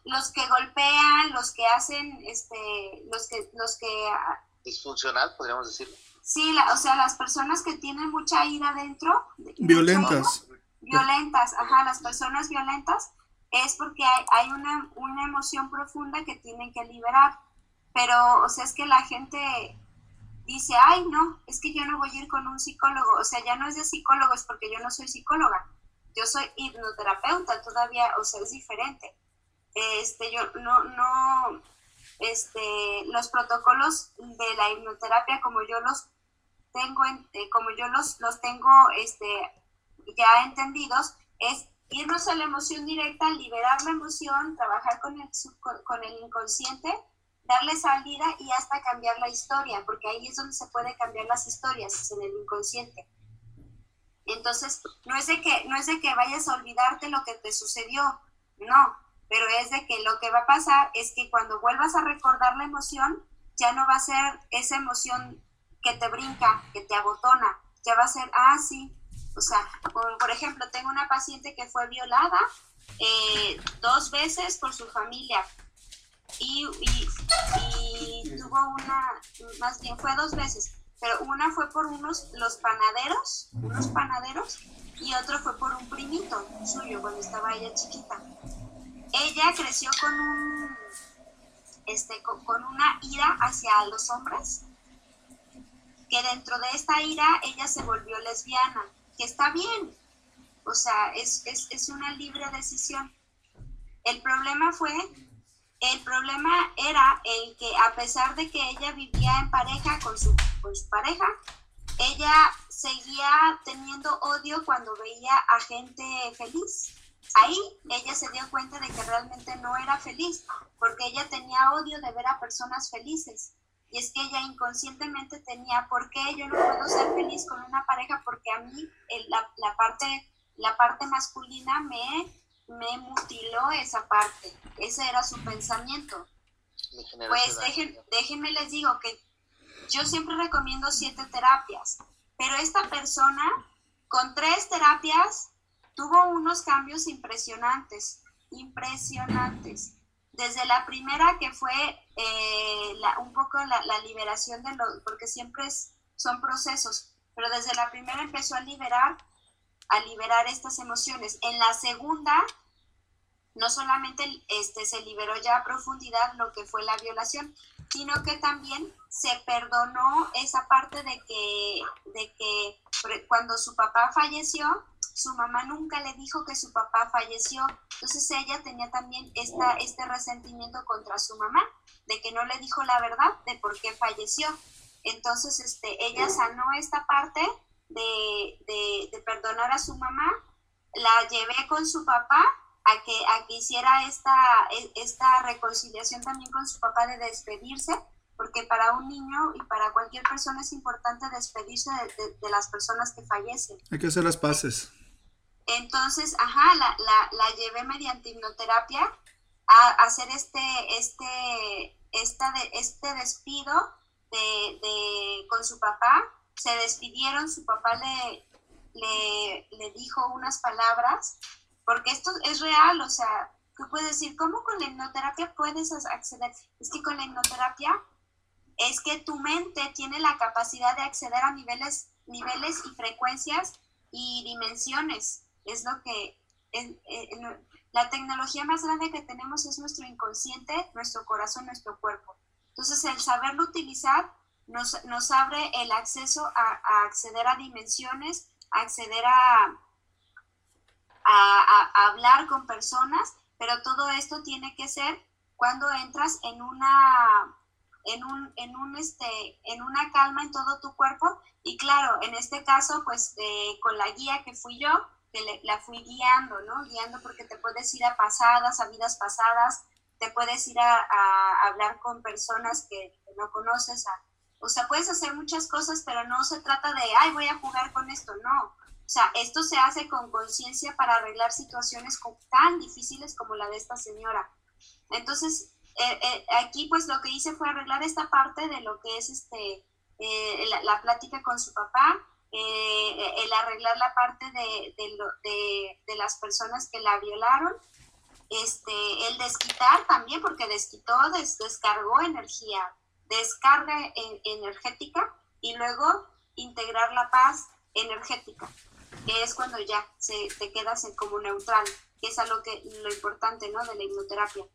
los que golpean, los que hacen, este, los que, los que... Disfuncional, podríamos decirlo. Sí, o sea, las personas que tienen mucha ira dentro. Violentas. violentas, ajá, las personas violentas es porque hay, una, una emoción profunda que tienen que liberar. Pero, o sea, es que la gente dice, ay, no, es que yo no voy a ir con un psicólogo. O sea, ya no es de psicólogo, es porque yo no soy psicóloga. Yo soy hipnoterapeuta, todavía, o sea, es diferente este, yo no, no, este, los protocolos de la hipnoterapia como yo los tengo, eh, como yo los, los tengo, este, ya entendidos, es irnos a la emoción directa, liberar la emoción, trabajar con el, con el inconsciente, darle salida y hasta cambiar la historia, porque ahí es donde se puede cambiar las historias, en el inconsciente. Entonces, no es de que, no es de que vayas a olvidarte lo que te sucedió, no, pero es de que lo que va a pasar es que cuando vuelvas a recordar la emoción, ya no va a ser esa emoción que te brinca, que te abotona, ya va a ser, ah, sí, o sea, por, ejemplo, tengo una paciente que fue violada eh, dos veces por su familia. Y, y, tuvo una, más bien fue dos veces, pero una fue por unos, los panaderos, unos panaderos, y otro fue por un primito suyo cuando estaba ella chiquita. Ella creció con un este con, una ira hacia los hombres que dentro de esta ira ella se volvió lesbiana que está bien. O sea es, es, una libre decisión. El problema fue el problema era el que a pesar de que ella vivía en pareja con su, con su pareja ella seguía teniendo odio cuando veía a gente feliz. Ahí ella se dio cuenta de que realmente no era feliz, porque ella tenía odio de ver a personas felices. Y es que ella inconscientemente tenía, ¿por qué yo no puedo ser feliz con una pareja? Porque a mí la, parte, la parte masculina me, me mutiló esa parte. Ese era su pensamiento. Pues déjenme les digo que yo siempre recomiendo siete terapias, pero esta persona con tres terapias tuvo unos cambios impresionantes, impresionantes. Desde la primera que fue eh, un poco la, liberación de los, porque siempre son procesos, pero desde la primera empezó a liberar, a liberar estas emociones. En la segunda, no solamente este, se liberó ya a profundidad lo que fue la violación, sino que también se perdonó esa parte de que, de que cuando su papá falleció, su mamá nunca le dijo que su papá falleció, entonces ella tenía también esta, este resentimiento contra su mamá, de que no le dijo la verdad de por qué falleció. Entonces, este, ella sanó esta parte de, de, de perdonar a su mamá, la llevé con su papá a que, a que hiciera esta, e, esta reconciliación también con su papá de despedirse, porque para un niño y para cualquier persona es importante despedirse de, las personas que fallecen. Hay que hacer las paces. Entonces, ajá, la, la, la llevé mediante hipnoterapia a, hacer este, este, esta de, este despido de, de, con su papá. Se despidieron, su papá le, le, le dijo unas palabras porque esto es real, o sea, tú puedes decir, ¿cómo con la hipnoterapia puedes acceder? Es que con la hipnoterapia es que tu mente tiene la capacidad de acceder a niveles, niveles y frecuencias y dimensiones. Es lo que la tecnología más grande que tenemos es nuestro inconsciente, nuestro corazón, nuestro cuerpo. Entonces, el saberlo utilizar nos, nos abre el acceso a acceder a dimensiones, a acceder a, a, hablar con personas, pero todo esto tiene que ser cuando entras en una en un, en un este en una calma en todo tu cuerpo y claro en este caso pues con la guía que fui yo la fui guiando no guiando porque te puedes ir a pasadas a vidas pasadas te puedes ir a, hablar con personas que, no conoces a, o sea puedes hacer muchas cosas pero no se trata de ay voy a jugar con esto no o sea, esto se hace con conciencia para arreglar situaciones tan difíciles como la de esta señora. Entonces, eh, eh, aquí pues lo que hice fue arreglar esta parte de lo que es este, eh, la, plática con su papá, el arreglar la parte de, de, de, las personas que la violaron, este, el desquitar también, porque desquitó, descargó energía, descarga energética y luego integrar la paz energética que es cuando ya se, te quedas en como neutral, que es algo que, lo importante, ¿no? De la hipnoterapia,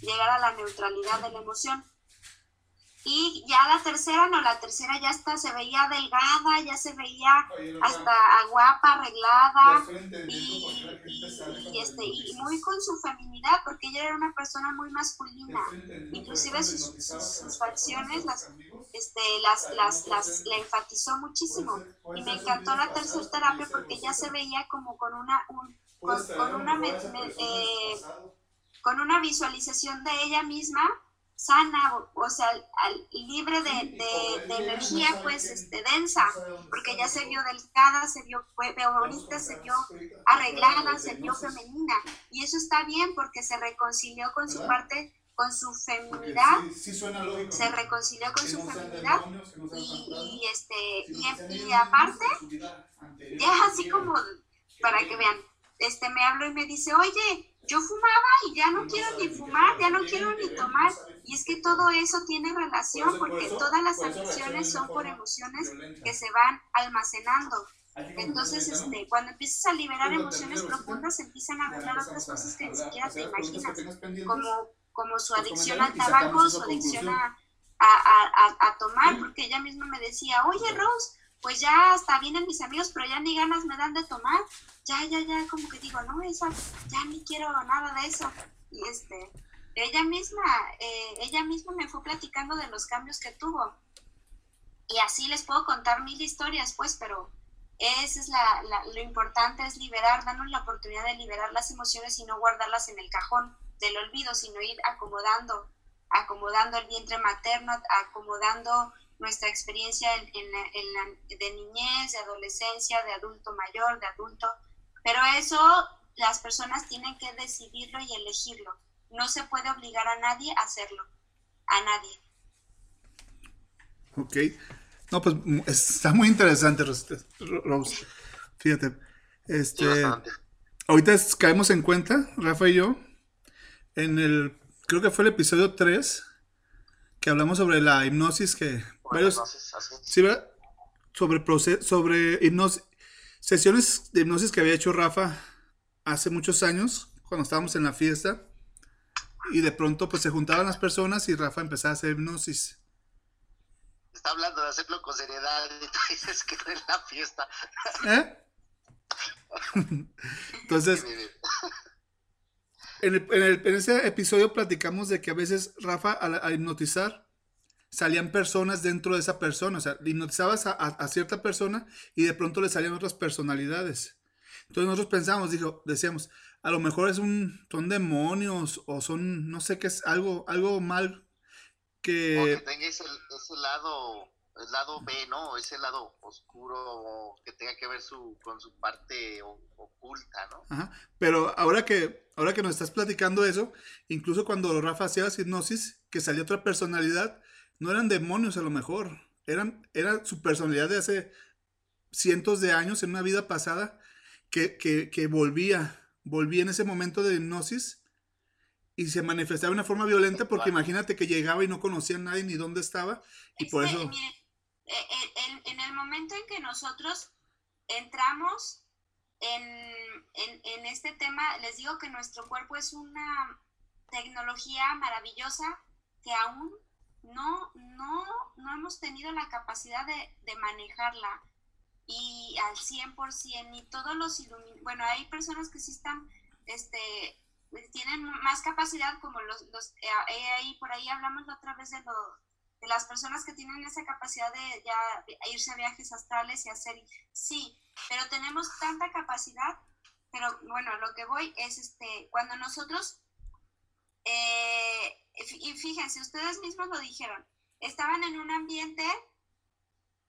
llegar a la neutralidad de la emoción. Y ya la tercera, no, la tercera ya está, se veía delgada, ya se veía hasta guapa, arreglada y, este, y muy con su feminidad, porque ella era una persona muy masculina. Inclusive sus, sus, facciones las, este, las, las, las, la enfatizó muchísimo. Y me encantó la tercera terapia porque ya se veía como con una, un, con, una, eh, con una visualización de ella misma sana, o sea, libre de, de, energía, pues, este, densa, porque ya se vio delgada, se vio, bonita, se vio arreglada, se vio femenina, y eso está bien porque se reconcilió con su parte, con su feminidad, se reconcilió con su feminidad, y, este, y, aparte, ya así como, para que vean, este, me habló y me dice, oye, yo fumaba y ya no quiero ni fumar, ya no quiero ni tomar. Y es que todo eso tiene relación porque todas las adicciones son por emociones que se van almacenando. Entonces, este, cuando empiezas a liberar emociones profundas, empiezan a ganar otras cosas que ni siquiera te imaginas, como, como su adicción al tabaco, su adicción a, a, a, tomar, porque ella misma me decía, oye Rose, pues ya hasta vienen mis amigos, pero ya ni ganas me dan de tomar, ya, ya, ya, como que digo, no, esa, ya ni quiero nada de eso. Y este, ella misma, eh, ella misma me fue platicando de los cambios que tuvo. Y así les puedo contar mil historias, pues, pero eso es la, lo importante es liberar, darnos la oportunidad de liberar las emociones y no guardarlas en el cajón del olvido, sino ir acomodando, acomodando el vientre materno, acomodando nuestra experiencia en, en, de niñez, de adolescencia, de adulto mayor, de adulto. Pero eso las personas tienen que decidirlo y elegirlo. No se puede obligar a nadie a hacerlo. A nadie. Ok. No, pues está muy interesante, Rose. Fíjate. Este, ahorita caemos en cuenta, Rafa y yo, en el, creo que fue el episodio 3, que hablamos sobre la hipnosis que... Varios, sí, ¿verdad? Sobre, sobre hipnosis, sesiones de hipnosis que había hecho Rafa hace muchos años, cuando estábamos en la fiesta, y de pronto pues se juntaban las personas y Rafa empezaba a hacer hipnosis. Está hablando de hacerlo con seriedad y tú dices que no es la fiesta. ¿Eh? Entonces, en, el, en, ese episodio platicamos de que a veces Rafa al, hipnotizar salían personas dentro de esa persona, o sea, hipnotizabas a, cierta persona y de pronto le salían otras personalidades. Entonces nosotros pensamos, dijo, decíamos, a lo mejor es un, son demonios o son, no sé qué es, algo, algo mal que... O que tenga ese, lado, el lado B, ¿no? Ese lado oscuro que tenga que ver su, con su parte oculta, ¿no? Ajá. Pero ahora que, ahora que nos estás platicando eso, incluso cuando Rafa hacía la hipnosis, que salía otra personalidad, no eran demonios a lo mejor, eran, era su personalidad de hace cientos de años en una vida pasada que, que, que volvía volví en ese momento de hipnosis y se manifestaba de una forma violenta porque imagínate que llegaba y no conocía a nadie ni dónde estaba y por eso... Eh, eh, en, el momento en que nosotros entramos en, en, este tema, les digo que nuestro cuerpo es una tecnología maravillosa que aún no, no, no hemos tenido la capacidad de, de manejarla. Y al 100%, y todos los iluminados, bueno, hay personas que sí están, este, tienen más capacidad, como los, los eh, eh, ahí, por ahí hablamos la otra vez de, lo, de las personas que tienen esa capacidad de ya irse a viajes astrales y hacer, sí, pero tenemos tanta capacidad, pero bueno, lo que voy es, este, cuando nosotros, eh, y fíjense, ustedes mismos lo dijeron, estaban en un ambiente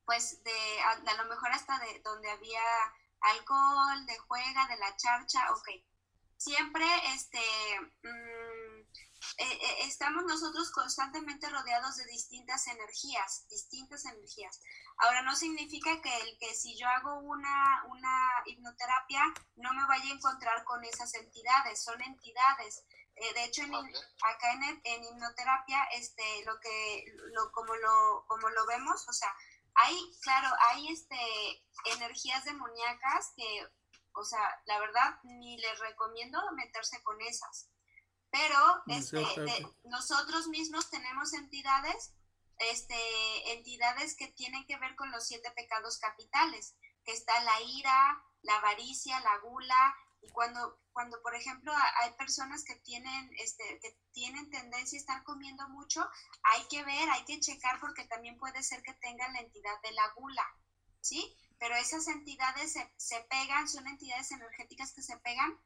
pues de a, lo mejor hasta de donde había alcohol, de juega, de la charcha, ok. Siempre este, mm, eh, eh, estamos nosotros constantemente rodeados de distintas energías, distintas energías. Ahora no significa que el que si yo hago una, una hipnoterapia no me vaya a encontrar con esas entidades, son entidades. Eh, de hecho, en, acá en, en, hipnoterapia, este, lo que, lo, como, lo, como lo vemos, o sea, hay, claro, hay este, energías demoníacas que, o sea, la verdad, ni les recomiendo meterse con esas. Pero este, nosotros mismos tenemos entidades, este, entidades que tienen que ver con los siete pecados capitales, que está la ira, la avaricia, la gula, y cuando, cuando por ejemplo, hay personas que tienen, este, que tienen tendencia a estar comiendo mucho, hay que ver, hay que checar porque también puede ser que tengan la entidad de la gula, ¿sí? Pero esas entidades se, se pegan, son entidades energéticas que se pegan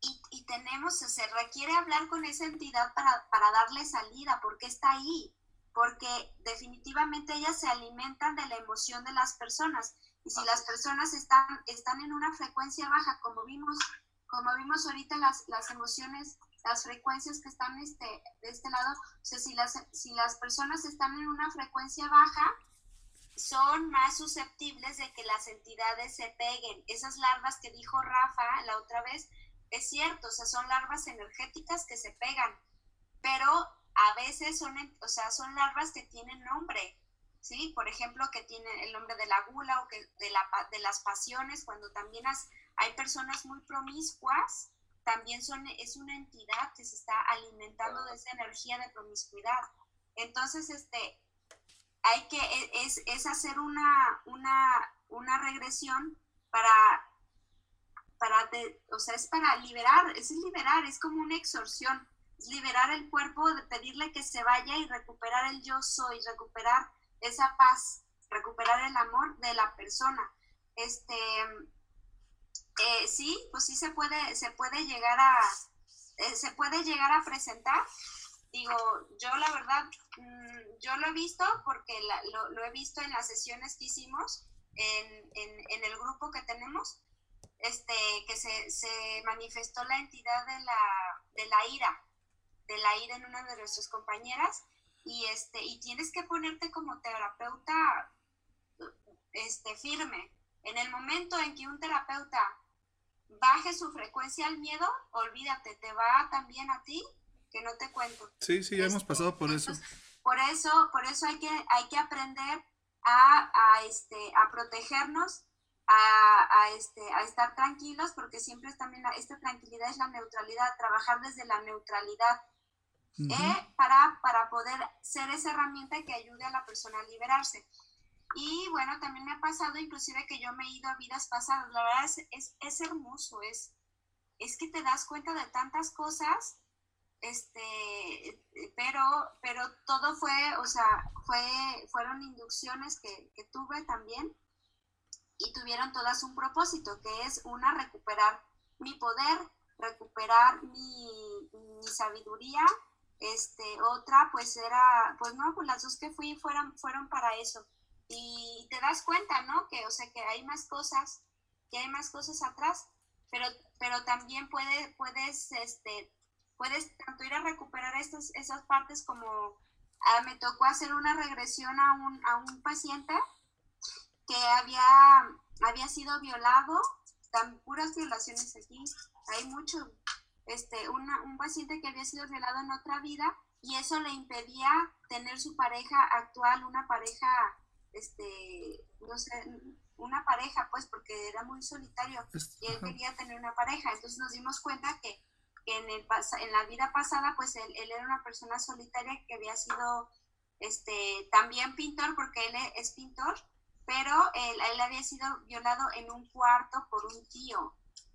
y, y, tenemos, se requiere hablar con esa entidad para, para darle salida, porque está ahí, porque definitivamente ellas se alimentan de la emoción de las personas y si las personas están, están en una frecuencia baja, como vimos, como vimos ahorita las, las emociones, las frecuencias que están este, de este lado, o sea, si las, si las personas están en una frecuencia baja, son más susceptibles de que las entidades se peguen. Esas larvas que dijo Rafa la otra vez, es cierto, o sea, son larvas energéticas que se pegan, pero a veces son, o sea, son larvas que tienen nombre. ¿Sí? Por ejemplo, que tiene el nombre de la gula o que de, la, de las pasiones, cuando también hay personas muy promiscuas, también son, es una entidad que se está alimentando de esa energía de promiscuidad. Entonces, este, hay que, e, es, es hacer una, una, una regresión para, para o sea, es para liberar, es liberar, es como una exorción, es liberar el cuerpo, de pedirle que se vaya y recuperar el yo soy, recuperar esa paz, recuperar el amor de la persona. Este, eh, sí, pues sí se puede, se puede llegar a, eh, se puede llegar a presentar. Digo, yo la verdad, mm, yo lo he visto porque lo, he visto en las sesiones que hicimos en, en, el grupo que tenemos, este, que se, se manifestó la entidad de la, de la ira, de la ira en una de nuestras compañeras y este y tienes que ponerte como terapeuta este firme en el momento en que un terapeuta baje su frecuencia al miedo, olvídate, te va también a ti que no te cuento. Sí, sí, ya hemos pasado por eso. Por eso, por eso hay que, hay que aprender a, a, este, a protegernos, a, a, este, a estar tranquilos, porque siempre es también esta tranquilidad es la neutralidad, trabajar desde la neutralidad. ¿Eh? para, para poder ser esa herramienta que ayude a la persona a liberarse. Y bueno, también me ha pasado inclusive que yo me he ido a vidas pasadas. La verdad es, es, hermoso, es, es que te das cuenta de tantas cosas, este, pero, pero todo fue, o sea, fue, fueron inducciones que, que tuve también y tuvieron todas un propósito, que es una, recuperar mi poder, recuperar mi sabiduría, este, otra pues era, pues no, pues las dos que fui fueron, fueron para eso y te das cuenta, ¿no? Que, o sea, que hay más cosas, que hay más cosas atrás, pero, pero también puede, puedes, este, puedes tanto ir a recuperar estas, esas partes como ah, me tocó hacer una regresión a un, a un paciente que había, había sido violado, tan puras violaciones aquí, hay mucho, este, un paciente que había sido violado en otra vida y eso le impedía tener su pareja actual, una pareja este, no sé, una pareja, pues, porque era muy solitario y él quería tener una pareja. Entonces nos dimos cuenta que, en, el, en la vida pasada, pues, él, él, era una persona solitaria que había sido, este, también pintor, porque él es pintor, pero él, él había sido violado en un cuarto por un tío.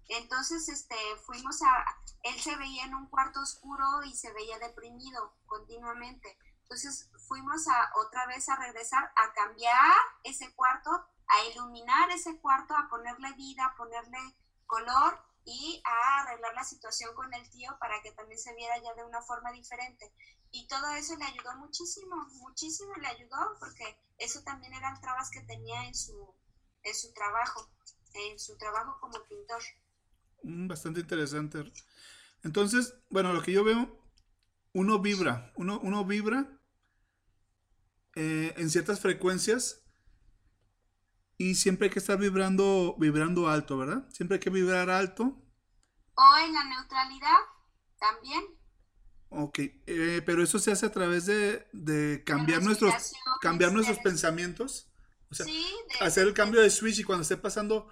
Entonces, este, fuimos a, él se veía en un cuarto oscuro y se veía deprimido continuamente. Entonces fuimos a otra vez a regresar a cambiar ese cuarto, a iluminar ese cuarto, a ponerle vida, a ponerle color y a arreglar la situación con el tío para que también se viera ya de una forma diferente. Y todo eso le ayudó muchísimo, muchísimo le ayudó porque eso también eran trabas que tenía en su, en su trabajo, en su trabajo como pintor. Mm, bastante interesante. Entonces, bueno, lo que yo veo, uno vibra, uno, uno vibra eh, en ciertas frecuencias y siempre hay que estar vibrando, vibrando alto, ¿verdad? Siempre hay que vibrar alto. O en la neutralidad también. Ok, eh, pero eso se hace a través de, cambiar, nuestros, cambiar nuestros pensamientos. O sea, hacer el cambio de switch y cuando esté pasando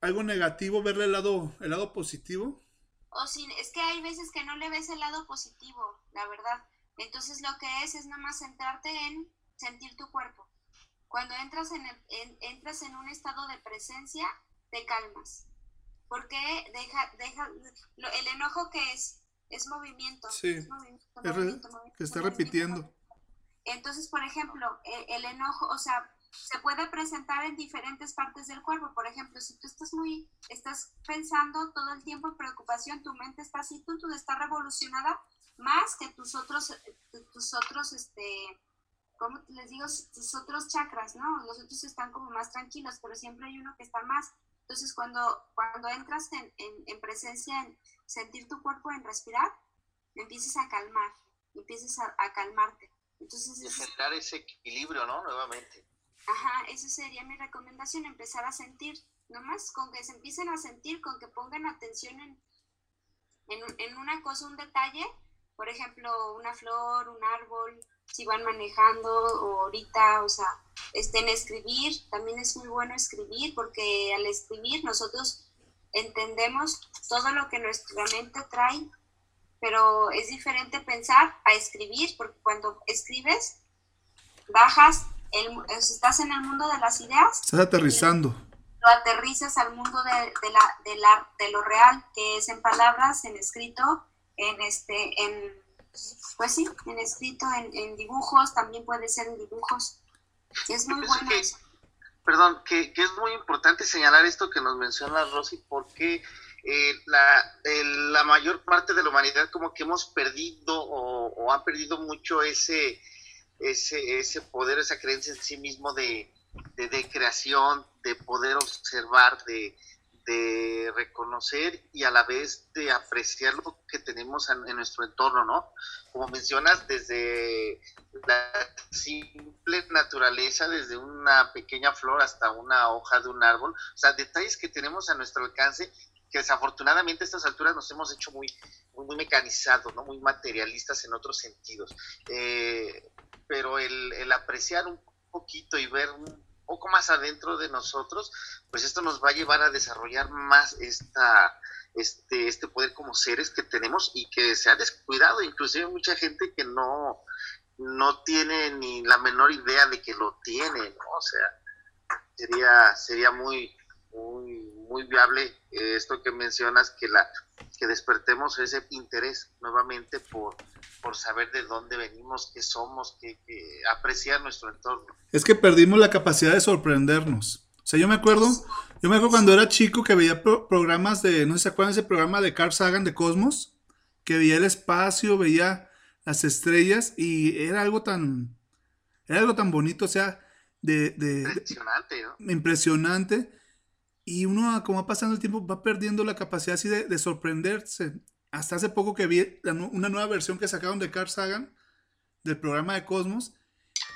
algo negativo, verle el lado, el lado positivo. O sin, es que hay veces que no le ves el lado positivo, la verdad. Entonces lo que es es nada más centrarte en sentir tu cuerpo. Cuando entras en, entras en un estado de presencia, te calmas. Porque deja, deja, el enojo que es, es movimiento. Sí, es movimiento, está repitiendo. Entonces, por ejemplo, el, el, enojo, o sea, se puede presentar en diferentes partes del cuerpo. Por ejemplo, si tú estás muy, estás pensando todo el tiempo en preocupación, tu mente está así, tú, tú está revolucionada más que tus otros, tus otros, este, como les digo, sus otros chakras, ¿no? Los otros están como más tranquilos, pero siempre hay uno que está más. Entonces, cuando, cuando entras en, en, presencia, en sentir tu cuerpo, en respirar, empiezas a calmar, empiezas a, a calmarte. Entonces, y generar ese equilibrio, ¿no? Nuevamente. Ajá, esa sería mi recomendación, empezar a sentir, nomás con que se empiecen a sentir, con que pongan atención en, en, en una cosa, un detalle, por ejemplo, una flor, un árbol, si van manejando o ahorita, o sea, estén escribir, también es muy bueno escribir porque al escribir nosotros entendemos todo lo que nuestra mente trae, pero es diferente pensar a escribir porque cuando escribes, bajas, el, estás en el mundo de las ideas. Estás aterrizando. Lo aterrizas al mundo de, de, la, de, la, de lo real, que es en palabras, en escrito, en, este, en pues sí, en escrito, en, dibujos, también puede ser en dibujos. Es muy bueno. perdón, que, es muy importante señalar esto que nos menciona Rosy, porque eh, la, la mayor parte de la humanidad como que hemos perdido o, o han perdido mucho ese, ese, ese poder, esa creencia en sí mismo de, de creación, de poder observar, de, de reconocer y a la vez de apreciar lo que tenemos en, nuestro entorno, ¿no? Como mencionas, desde la simple naturaleza, desde una pequeña flor hasta una hoja de un árbol, o sea, detalles que tenemos a nuestro alcance que desafortunadamente a estas alturas nos hemos hecho muy, muy, mecanizados, ¿no? muy materialistas en otros sentidos. Eh, pero el, el, apreciar un poquito y ver un poco más adentro de nosotros, pues esto nos va a llevar a desarrollar más esta, este, este poder como seres que tenemos y que se ha descuidado, inclusive mucha gente que no, no tiene ni la menor idea de que lo tiene, ¿no? O sea, sería, sería muy, muy, muy viable esto que mencionas, que la que despertemos ese interés nuevamente por, por saber de dónde venimos, qué somos, que, apreciar nuestro entorno. Es que perdimos la capacidad de sorprendernos. O sea, yo me acuerdo, yo me acuerdo cuando era chico que veía programas de, no sé si se acuerdan ese programa de Carl Sagan de Cosmos, que veía el espacio, veía las estrellas y era algo tan, era algo tan bonito, o sea, de, de impresionante, ¿no? Impresionante y uno, como va pasando el tiempo, va perdiendo la capacidad así de, sorprenderse. Hasta hace poco que vi una nueva versión que sacaron de Carl Sagan, del programa de Cosmos,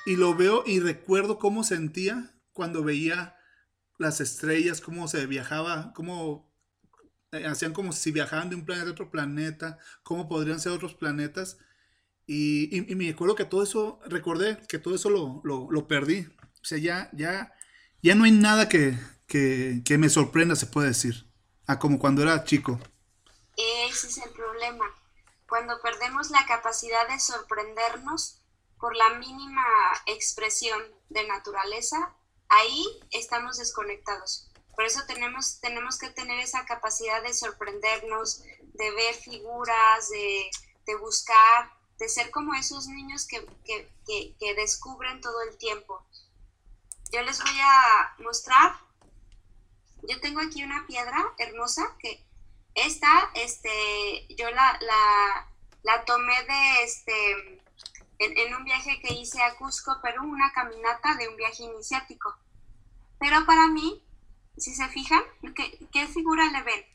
y lo veo y recuerdo cómo sentía cuando veía las estrellas, cómo se viajaba, cómo eh, hacían como si viajaban de un planeta a otro planeta, cómo podrían ser otros planetas. Y, y, me acuerdo que todo eso, recordé que todo eso lo, lo, lo, perdí. O sea, ya, ya, ya no hay nada que, que, me sorprenda, se puede decir, a como cuando era chico. Ese es el problema. Cuando perdemos la capacidad de sorprendernos por la mínima expresión de naturaleza, ahí estamos desconectados. Por eso tenemos, tenemos que tener esa capacidad de sorprendernos, de ver figuras, de, buscar, de ser como esos niños que, que descubren todo el tiempo. Yo les voy a mostrar yo tengo aquí una piedra hermosa que esta, este, yo la, la, tomé de, este, en, un viaje que hice a Cusco, Perú, una caminata de un viaje iniciático. Pero para mí, si se fijan, ¿qué, figura le ven?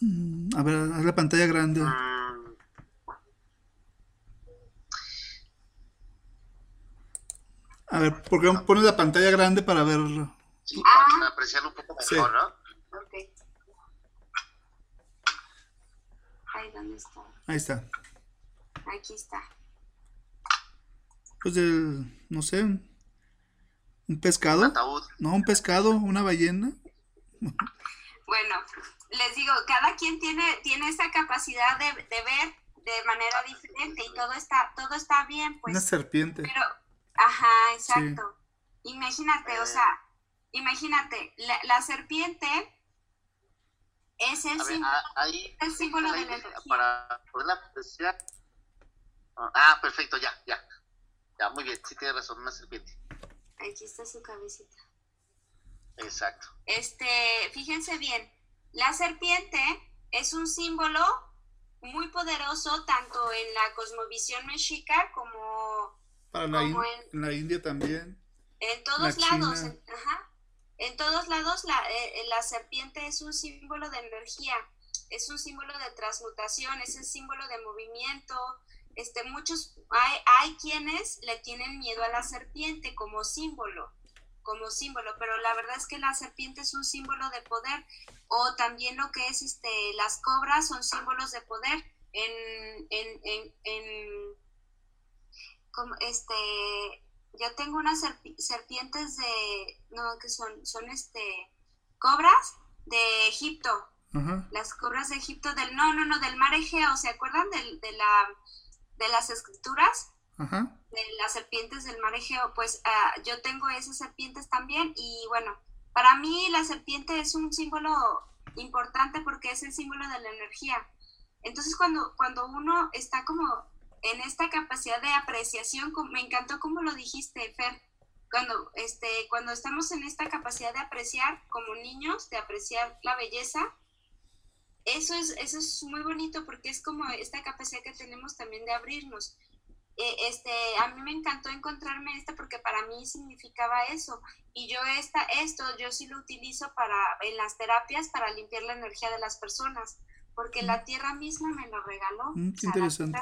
Mm, a ver, haz la pantalla grande. A ver, ¿por qué pones la pantalla grande para verlo? Sí, para ah. apreciarlo un poco mejor, ¿no? Ok. Ahí, ¿dónde está? Ahí está. Aquí está. Pues el, no sé, un pescado. ataúd. No, un pescado, una ballena. Bueno, les digo, cada quien tiene, tiene esa capacidad de, de ver de manera diferente y todo está, todo está bien, pues. Una serpiente. Pero, ajá, exacto. Imagínate, o sea, imagínate, la, serpiente es el, símbolo, de la energía. Para poderla apreciar. Ah, perfecto, ya, ya. Ya, muy bien, sí tienes razón, una serpiente. Aquí está su cabecita. Exacto. Este, fíjense bien, la serpiente es un símbolo muy poderoso tanto en la cosmovisión mexica como, Para la, en, la India también. En todos lados, ajá. En todos lados eh, la, serpiente es un símbolo de energía, es un símbolo de transmutación, es un símbolo de movimiento. Este, muchos, hay, hay quienes le tienen miedo a la serpiente como símbolo, como símbolo, pero la verdad es que la serpiente es un símbolo de poder, o también lo que es este, las cobras son símbolos de poder. En, en, en, en como este, yo tengo unas serpientes de, no, que son, son este, cobras de Egipto. Las cobras de Egipto del, no, no, no, del mar Egeo, ¿se acuerdan de, de la, de las escrituras? De las serpientes del mar Egeo, pues ah, yo tengo esas serpientes también y bueno, para mí la serpiente es un símbolo importante porque es el símbolo de la energía. Entonces cuando, cuando uno está como en esta capacidad de apreciación, me encantó como lo dijiste, Fer, cuando, este, cuando estamos en esta capacidad de apreciar como niños, de apreciar la belleza, eso es, eso es muy bonito porque es como esta capacidad que tenemos también de abrirnos. E, este, a mí me encantó encontrarme esta porque para mí significaba eso. Y yo esta, esto, yo sí lo utilizo para, en las terapias para limpiar la energía de las personas, porque la tierra misma me lo regaló. Mm, interesante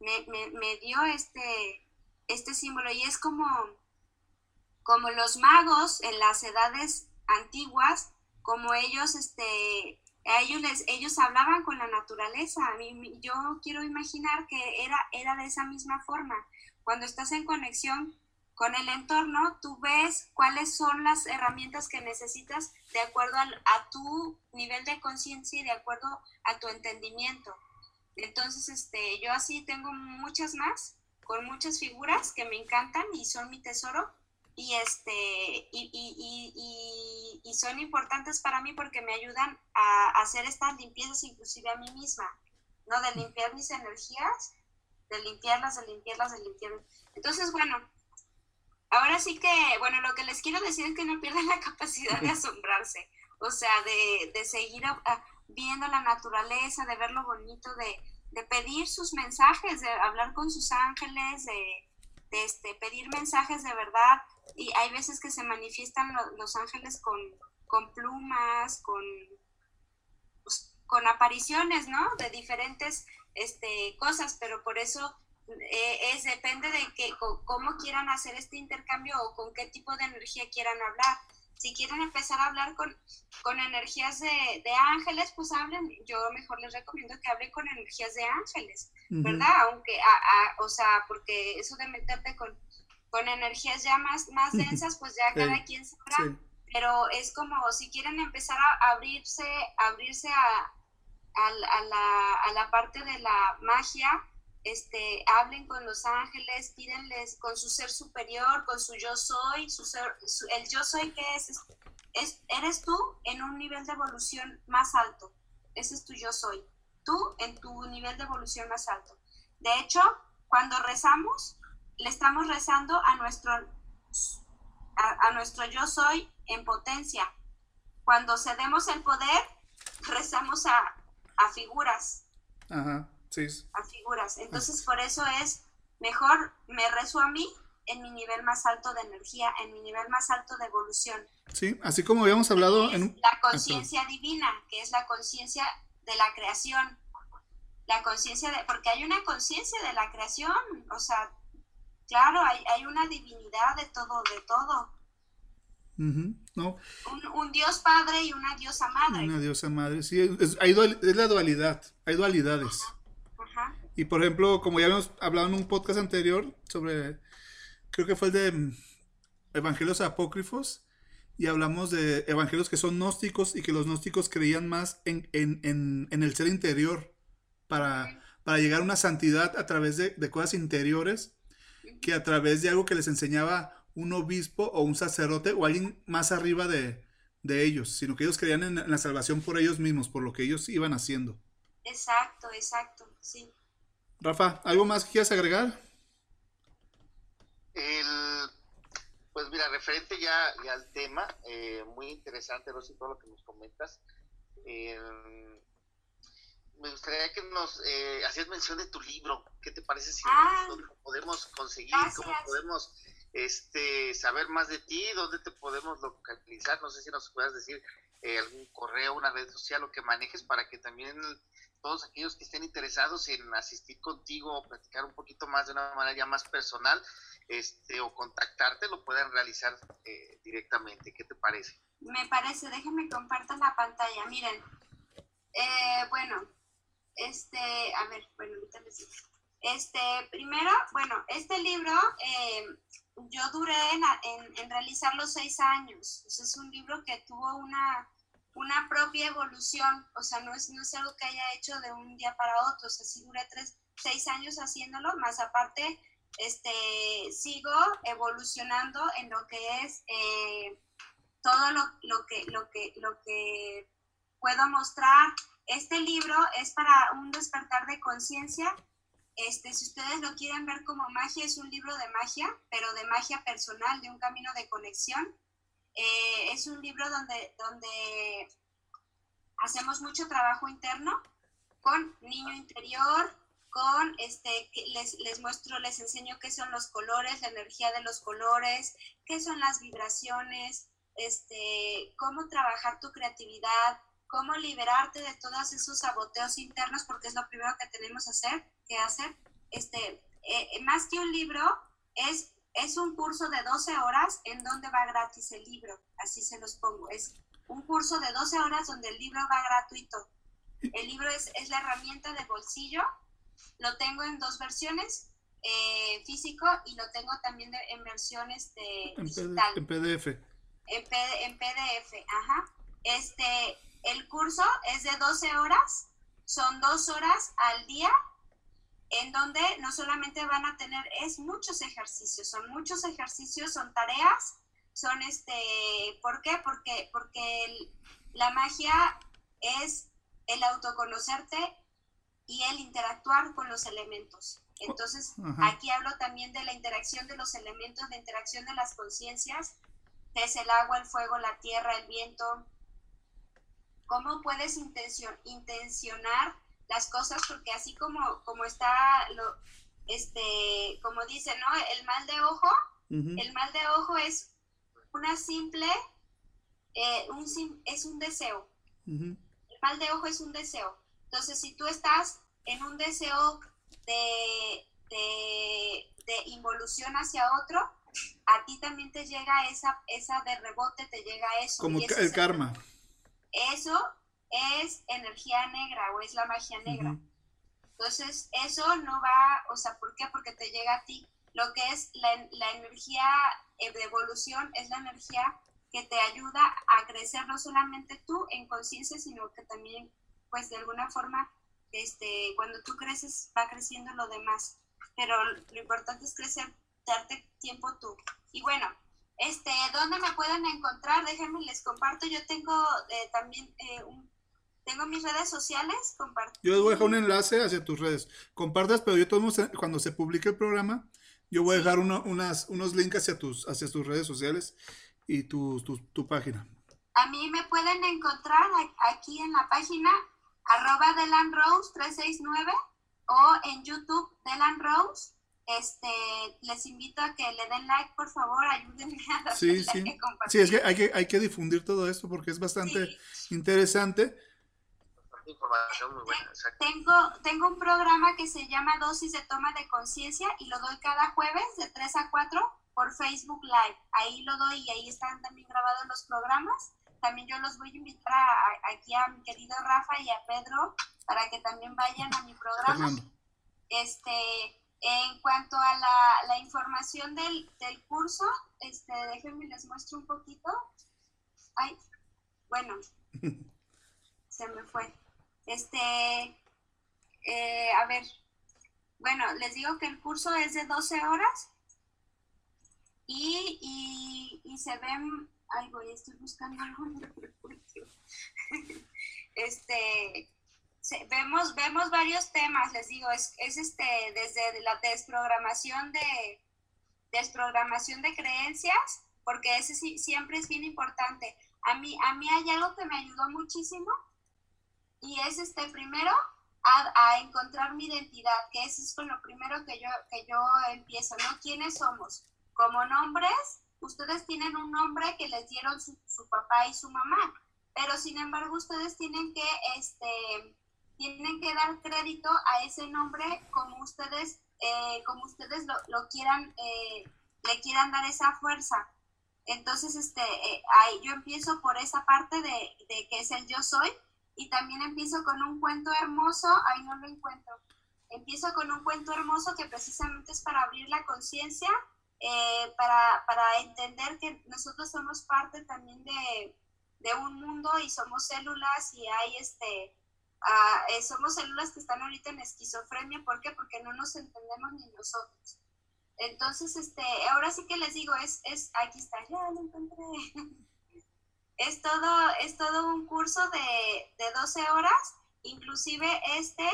me, dio este, este símbolo y es como, como los magos en las edades antiguas como ellos, este, ellos ellos hablaban con la naturaleza. A mí, yo quiero imaginar que era, era de esa misma forma. Cuando estás en conexión con el entorno, tú ves cuáles son las herramientas que necesitas de acuerdo a tu nivel de conciencia y de acuerdo a tu entendimiento. Entonces, este, yo así tengo muchas más, con muchas figuras que me encantan y son mi tesoro y este y, y, y, son importantes para mí porque me ayudan a, hacer estas limpiezas inclusive a mí misma, ¿no? De limpiar mis energías, de limpiarlas, de limpiarlas, de limpiarlas. Entonces, bueno, ahora sí que, bueno, lo que les quiero decir es que no pierdan la capacidad de asombrarse, o sea, de, de seguir viendo la naturaleza, de ver lo bonito, de, de pedir sus mensajes, de hablar con sus ángeles, de, este, pedir mensajes de verdad, y hay veces que se manifiestan los ángeles con, con plumas, con, pues, con apariciones, ¿no? De diferentes este, cosas, pero por eso eh, es depende de que, cómo quieran hacer este intercambio o con qué tipo de energía quieran hablar. Si quieren empezar a hablar con, con energías de, de, ángeles, pues hablen, yo mejor les recomiendo que hablen con energías de ángeles, ¿verdad? Aunque, a, o sea, porque eso de meterte con con energías ya más, más densas, pues ya cada quien sabrá. Pero es como si quieren empezar a abrirse, abrirse a, a, la, a la parte de la magia, este, hablen con los ángeles, pídenles con su ser superior, con su yo soy, su ser, el yo soy que es, es, eres tú en un nivel de evolución más alto. Ese es tu yo soy. Tú en tu nivel de evolución más alto. De hecho, cuando rezamos, le estamos rezando a nuestro, a, nuestro yo soy en potencia. Cuando cedemos el poder, rezamos a, a figuras. Ajá, sí. A figuras. Entonces, por eso es mejor me rezo a mí en mi nivel más alto de energía, en mi nivel más alto de evolución. Sí, así como habíamos hablado en La conciencia divina, que es la conciencia de la creación. La conciencia de, porque hay una conciencia de la creación, o sea, Claro, hay, hay una divinidad de todo, de todo. ¿no? Un, Dios Padre y una diosa Madre. Una diosa Madre, sí, es, hay es la dualidad, hay dualidades. Y por ejemplo, como ya habíamos hablado en un podcast anterior sobre, creo que fue el de mm, Evangelios Apócrifos, y hablamos de evangelios que son gnósticos y que los gnósticos creían más en, en, en, en el ser interior para, para, llegar a una santidad a través de, de cosas interiores que a través de algo que les enseñaba un obispo o un sacerdote o alguien más arriba de, ellos, sino que ellos creían en, la salvación por ellos mismos, por lo que ellos iban haciendo. Exacto, exacto, sí. Rafa, ¿algo más que quieras agregar? pues mira, referente ya, al tema, eh, muy interesante, Rosy, todo lo que nos comentas. Eh, me gustaría que nos eh, hacías mención de tu libro. ¿Qué te parece si ah, lo podemos conseguir? ¿Cómo podemos este, saber más de ti? ¿Dónde te podemos localizar? No sé si nos puedas decir eh, algún correo, una red social o que manejes para que también todos aquellos que estén interesados en asistir contigo o platicar un poquito más de una manera ya más personal este, o contactarte lo puedan realizar eh, directamente. ¿Qué te parece? Me parece, déjenme compartir la pantalla. Miren, eh, bueno, este, a ver, bueno, ahorita les digo. Este, primero, bueno, este libro eh, yo duré en, en, realizar los seis años. es un libro que tuvo una, una propia evolución, o sea, no es, no es algo que haya hecho de un día para otro, o sea, sí duré tres, seis años haciéndolo, más aparte, este, sigo evolucionando en lo que es eh, todo lo, lo, que, lo, que, lo que puedo mostrar, este libro es para un despertar de conciencia. Este, si ustedes lo quieren ver como magia, es un libro de magia, pero de magia personal, de un camino de conexión. Eh, es un libro donde, donde hacemos mucho trabajo interno con niño interior, con este, les, les muestro, les enseño qué son los colores, la energía de los colores, qué son las vibraciones, este, cómo trabajar tu creatividad, cómo liberarte de todos esos saboteos internos, porque es lo primero que tenemos que hacer, que hacer. Este, eh, más que un libro, es, es un curso de 12 horas en donde va gratis el libro, así se los pongo. Es un curso de 12 horas donde el libro va gratuito. El libro es, es la herramienta de bolsillo. Lo tengo en dos versiones, eh, físico y lo tengo también en versiones de En, digital. en PDF. En, en PDF, ajá. Este, el curso es de 12 horas, son dos horas al día, en donde no solamente van a tener, es muchos ejercicios, son muchos ejercicios, son tareas, son este, ¿por qué? Porque, porque el- la magia es el autoconocerte y el interactuar con los elementos. Entonces, aquí hablo también de la interacción de los elementos, de interacción de las conciencias, que es el agua, el fuego, la tierra, el viento. ¿Cómo puedes intencio- intencionar las cosas? Porque así como, como está, lo, este, como dice, ¿no? El mal de ojo, el mal de ojo es una simple, eh, un, sim- es un deseo. El mal de ojo es un deseo. Entonces, si tú estás en un deseo de, de, de involución hacia otro, a ti también te llega esa, esa de rebote, te llega eso. Como y el karma. Eso es energía negra o es la magia negra. Ujú. Entonces, eso no va, o sea, ¿por qué? Porque te llega a ti. Lo que es la, la energía eh, de evolución es la energía que te ayuda a crecer no solamente tú en conciencia, sino que también, pues de alguna forma, este, cuando tú creces, va creciendo lo demás. Pero lo importante es crecer, darte tiempo tú. Y bueno, este, ¿dónde me pueden encontrar? Déjenme les comparto. Yo tengo eh, también eh, un, tengo mis redes sociales, compartir. Yo les voy a dejar un enlace hacia tus redes. Compartas, pero yo eh, cuando se publique el programa, yo voy a dejar uno- unas, unos links hacia tus, hacia tus redes sociales y tu, tu, tu página. A mí me pueden encontrar aquí en la página arroba Delan Rose 369 o en YouTube Delan Rose. Este, les invito a que le den like, por favor, ayúdenme a Sí, sí. Sí, es que hay, que hay que difundir todo esto porque es bastante Sí. interesante. Información muy buena, exacto. Tengo, tengo un programa que se llama Dosis de Toma de Conciencia y lo doy cada jueves de 3 a 4 por Facebook Live. Ahí lo doy y ahí están también grabados los programas. También yo los voy a invitar a- a- aquí a mi querido Rafa y a Pedro para que también vayan a mi programa. Fernando. Este, en cuanto a la, la información del, del curso, este, déjenme les muestro un poquito. Ay, bueno, se me fue. Este, eh, a ver, bueno, les digo que el curso es de 12 horas y, y, se ven, ay, voy, estoy buscando algo. Este, se- vemos, vemos varios temas, les digo, es, es este, desde la desprogramación de, desprogramación de creencias, porque ese sí, siempre es bien importante. A mí, a mí hay algo que me ayudó muchísimo y es este primero a, encontrar mi identidad, que eso es con lo primero que yo, que yo empiezo, ¿no? ¿Quiénes somos? Como nombres, ustedes tienen un nombre que les dieron su, su papá y su mamá, pero sin embargo ustedes tienen que, este, tienen que dar crédito a ese nombre como ustedes, eh, como ustedes lo, lo quieran, eh, le quieran dar esa fuerza. Entonces, este, eh, ahí yo empiezo por esa parte de, de que es el yo soy y también empiezo con un cuento hermoso, ahí no lo encuentro. Empiezo con un cuento hermoso que precisamente es para abrir la conciencia, eh, para, para entender que nosotros somos parte también de, de un mundo y somos células y hay este, ah, eh, somos células que están ahorita en esquizofrenia, ¿por qué? Porque no nos entendemos ni nosotros. Entonces, este, ahora sí que les digo, es, es, aquí está, ya lo encontré. Es todo, es todo un curso de, de 12 horas, inclusive este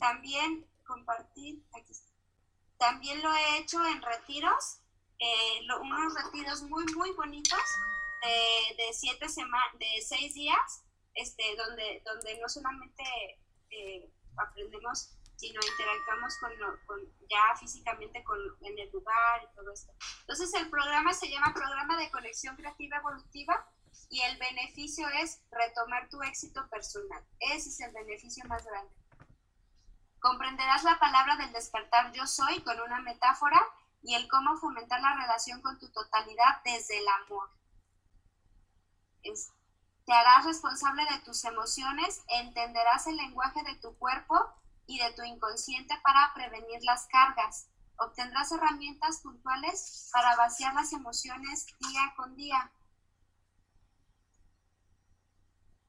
también compartir. También lo he hecho en retiros, eh, unos retiros muy, muy bonitos de, de siete semanas, de seis días, este, donde, donde no solamente eh, aprendemos, sino interactuamos con, con ya físicamente con, en el lugar y todo esto. Entonces el programa se llama Programa de Conexión Creativa Evolutiva y el beneficio es retomar tu éxito personal. Ese es el beneficio más grande. Comprenderás la palabra del despertar yo soy con una metáfora y el cómo fomentar la relación con tu totalidad desde el amor. Es- Te harás responsable de tus emociones, entenderás el lenguaje de tu cuerpo y de tu inconsciente para prevenir las cargas. Obtendrás herramientas puntuales para vaciar las emociones día con día.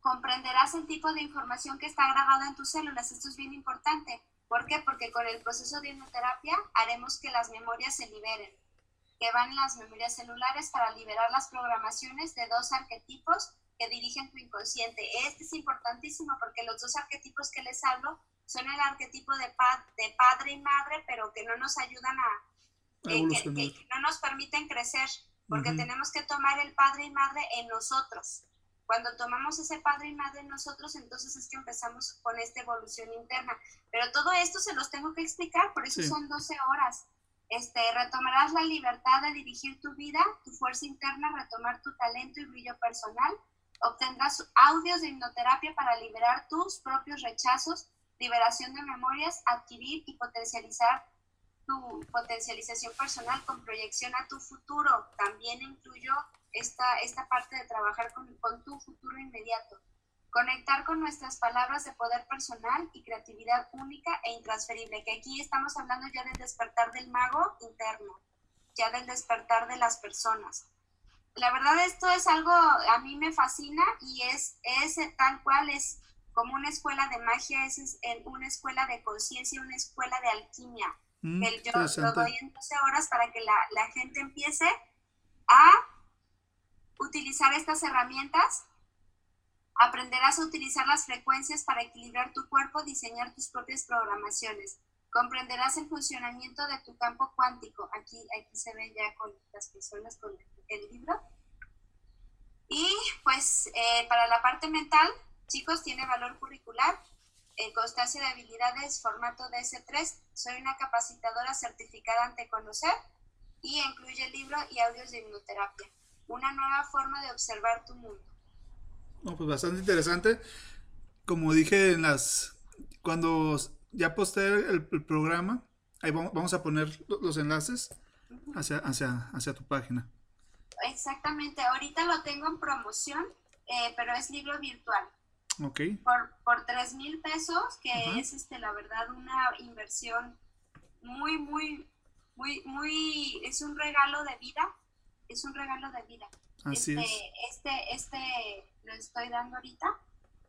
Comprenderás el tipo de información que está grabada en tus células. Esto es bien importante. ¿Por qué? Porque con el proceso de hipnoterapia haremos que las memorias se liberen, que van en las memorias celulares para liberar las programaciones de dos arquetipos que dirigen tu inconsciente. Este es importantísimo porque los dos arquetipos que les hablo son el arquetipo de, de padre y madre, pero que no nos ayudan a, que, que, no nos permiten crecer, porque tenemos que tomar el padre y madre en nosotros. Cuando tomamos ese padre y madre nosotros, entonces es que empezamos con esta evolución interna. Pero todo esto se los tengo que explicar, por eso son 12 horas. Este, retomarás la libertad de dirigir tu vida, tu fuerza interna, retomar tu talento y brillo personal. Obtendrás audios de hipnoterapia para liberar tus propios rechazos, liberación de memorias, adquirir y potencializar tu potencialización personal con proyección a tu futuro. También incluyo esta, esta parte de trabajar con, con tu futuro inmediato. Conectar con nuestras palabras de poder personal y creatividad única e intransferible, que aquí estamos hablando ya del despertar del mago interno, ya del despertar de las personas. La verdad esto es algo, a mí me fascina y es, es tal cual, es como una escuela de magia, es, una escuela de conciencia, una escuela de alquimia. Mm, yo lo doy en 12 horas para que la, la gente empiece a utilizar estas herramientas. Aprenderás a utilizar las frecuencias para equilibrar tu cuerpo, diseñar tus propias programaciones. Comprenderás el funcionamiento de tu campo cuántico. Aquí, aquí se ve ya con las personas con el libro. Y pues eh, para la parte mental, chicos, tiene valor curricular, en constancia de habilidades, formato DS3. Soy una capacitadora certificada ante conocer y incluye libro y audios de hipnoterapia una nueva forma de observar tu mundo. No, pues bastante interesante. Como dije en las, cuando ya posté el, programa, ahí vamos, a poner los enlaces hacia, hacia, hacia tu página. Exactamente, ahorita lo tengo en promoción, eh, pero es libro virtual. Ok. Por, por 3 mil pesos, que es, este, la verdad, una inversión muy, muy, muy, muy, es un regalo de vida es un regalo de vida. Así este, este, este lo estoy dando ahorita,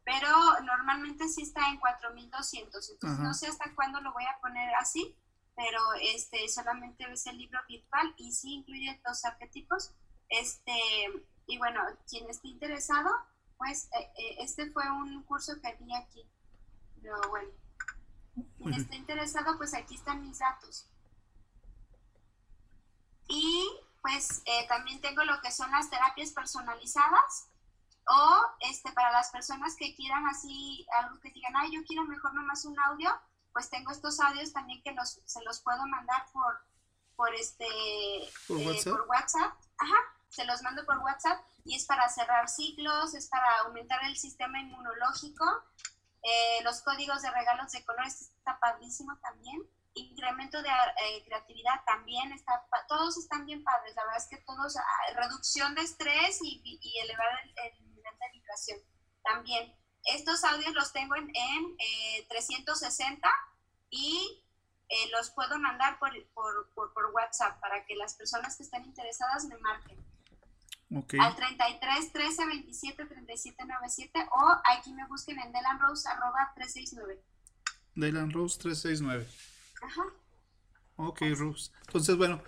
pero normalmente sí está en 4200, entonces no sé hasta cuándo lo voy a poner así, pero este solamente es el libro virtual y sí incluye dos arquetipos. Este, y bueno, quien esté interesado, pues eh, eh, este fue un curso que vi aquí. Pero bueno, quien esté interesado, pues aquí están mis datos. Y pues eh, también tengo lo que son las terapias personalizadas o este, para las personas que quieran así algo que digan, ay, yo quiero mejor nomás un audio, pues tengo estos audios también que los, se los puedo mandar por, por, este, ¿Por, eh, WhatsApp? por WhatsApp. Ajá, se los mando por WhatsApp y es para cerrar ciclos, es para aumentar el sistema inmunológico. Eh, los códigos de regalos de colores está padrísimo también incremento de eh, creatividad también está, todos están bien padres, la verdad es que todos, ah, reducción de estrés y, y elevar el, nivel de vibración también. Estos audios los tengo en, en 360 eh, y eh, los puedo mandar por, por, por, WhatsApp para que las personas que estén interesadas me marquen. Okay. Al 33 13 27 37 97 o aquí me busquen en delanrose arroba 369. Delan Rose 369. Ajá. Ok, Rose. Entonces, bueno.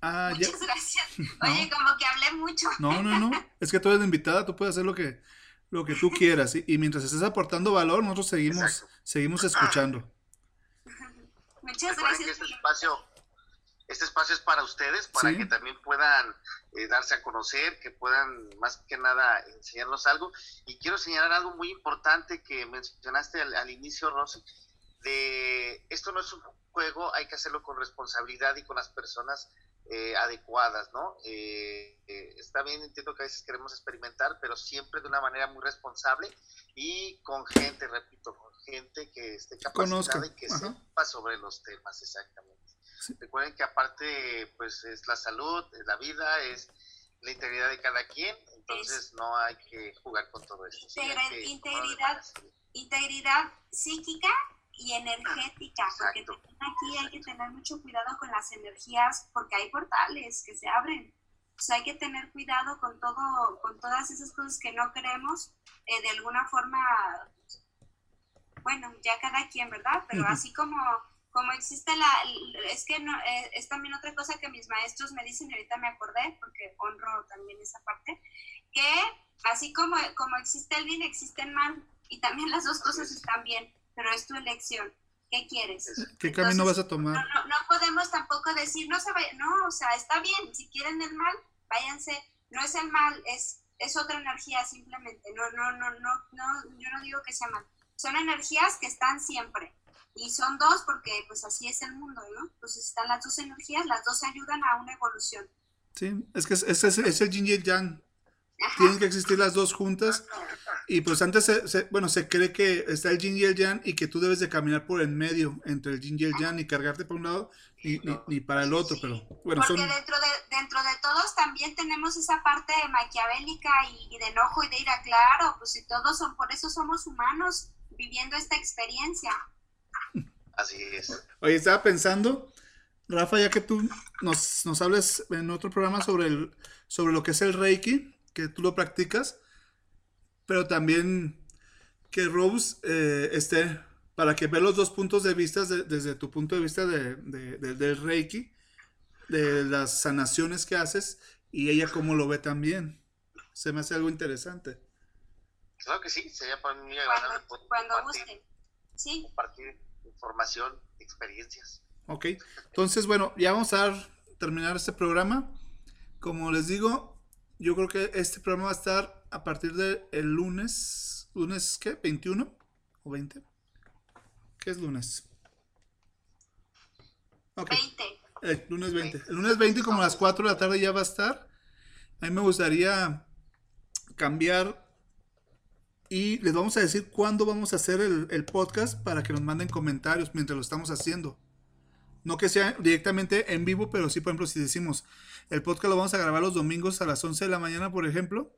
Ah, Muchas gracias. Oye, como que hablé mucho. No, no, no. Es que tú eres la invitada, tú puedes hacer lo que, lo que tú quieras. Y, mientras estés aportando valor, nosotros seguimos, seguimos escuchando. Muchas gracias. Este espacio, este espacio es para ustedes, para que también puedan eh, darse a conocer, que puedan más que nada enseñarnos algo. Y quiero señalar algo muy importante que mencionaste al, al inicio, Rosy de esto no es un juego, hay que hacerlo con responsabilidad y con las personas eh, adecuadas, ¿no? Eh, eh, está bien, entiendo que a veces queremos experimentar, pero siempre de una manera muy responsable y con gente, repito, con gente que esté capacitada y que sepa sobre los temas, exactamente. Recuerden que aparte, pues es la salud, es la vida, es la integridad de cada quien, entonces no hay que jugar con todo esto. integridad, integridad psíquica y energética, porque aquí hay que tener mucho cuidado con las energías, porque hay portales que se abren. O sea, hay que tener cuidado con todo, con todas esas cosas que no queremos, eh, de alguna forma, bueno, ya cada quien, ¿verdad? Pero así como, como existe la, es que no, eh, es también otra cosa que mis maestros me dicen, y ahorita me acordé, porque honro también esa parte, que así como, como existe el bien, existe el mal, y también las dos cosas están bien pero es tu elección. ¿Qué quieres? ¿Qué camino vas a tomar? No, no, podemos tampoco decir, no se vaya, no, o sea, está bien, si quieren el mal, váyanse, no es el mal, es, es otra energía simplemente, no, no, no, no, no, yo no digo que sea mal, son energías que están siempre, y son dos porque pues así es el mundo, ¿no? Entonces están las dos energías, las dos ayudan a una evolución. Sí, es que es, es, es el yin y el yang, tienen que existir las dos juntas y pues antes, se, bueno, se cree que está el yin y el yang y que tú debes de caminar por en medio entre el yin y el yang y cargarte por un lado y, ni, para el otro, pero bueno. Porque dentro, de, dentro de todos también tenemos esa parte maquiavélica y, de enojo y de ira, claro, pues si todos son, por eso somos humanos viviendo esta experiencia. Así es. Oye, estaba pensando, Rafa, ya que tú nos, nos hables en otro programa sobre, el, sobre lo que es el Reiki, que tú lo practicas, pero también que Rose eh, esté para que vea los dos puntos de vista desde tu punto de vista de, del Reiki, de las sanaciones que haces y ella cómo lo ve también. Se me hace algo interesante. Claro que sí, sería para mí agradable cuando, compartir, Sí. compartir información, experiencias. Ok, entonces bueno, ya vamos a terminar este programa. Como les digo, yo creo que este programa va a estar a partir del lunes. ¿Lunes qué? ¿21 o 20? ¿Qué es lunes? 20. Eh, lunes 20. El lunes 20 como a las 4 de la tarde ya va a estar. A mí me gustaría cambiar y les vamos a decir cuándo vamos a hacer el, el, podcast para que nos manden comentarios mientras lo estamos haciendo. No que sea directamente en vivo, pero sí, por ejemplo, si decimos el podcast lo vamos a grabar los domingos a las 11 de la mañana, por ejemplo,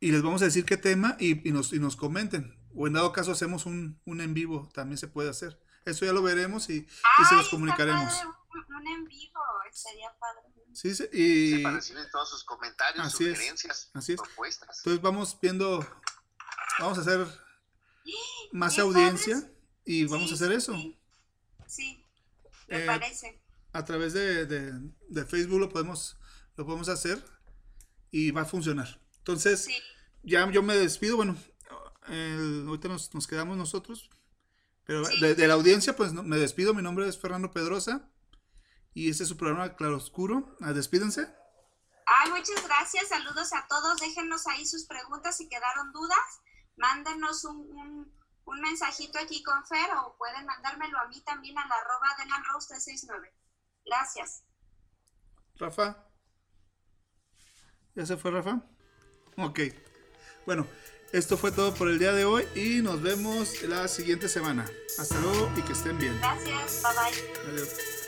y les vamos a decir qué tema y, y, nos, y nos comenten. O en dado caso hacemos un, un, en vivo, también se puede hacer. Eso ya lo veremos y, y se los comunicaremos. Un, en vivo, sería padre. Sí, sí, y... para recibir todos sus comentarios, así sugerencias, es, así es. propuestas. Entonces vamos viendo, vamos a hacer más audiencia y vamos a hacer eso. Sí, me eh, parece. A través de, de, de, Facebook lo podemos, lo podemos hacer y va a funcionar. Entonces, sí. ya yo me despido, bueno, ahorita nos, nos, quedamos nosotros, pero de, la audiencia, pues me despido, mi nombre es Fernando Pedrosa y este es su programa Claro Oscuro, ah, despídense. Ay, muchas gracias, saludos a todos, déjenos ahí sus preguntas si quedaron dudas, mándenos un, un, un mensajito aquí con Fer o pueden mandármelo a mí también a la arroba de la 369. Gracias. Rafa. ¿Ya se fue Rafa? Ok. Bueno, esto fue todo por el día de hoy y nos vemos la siguiente semana. Hasta luego y que estén bien. Gracias, bye bye. Adiós.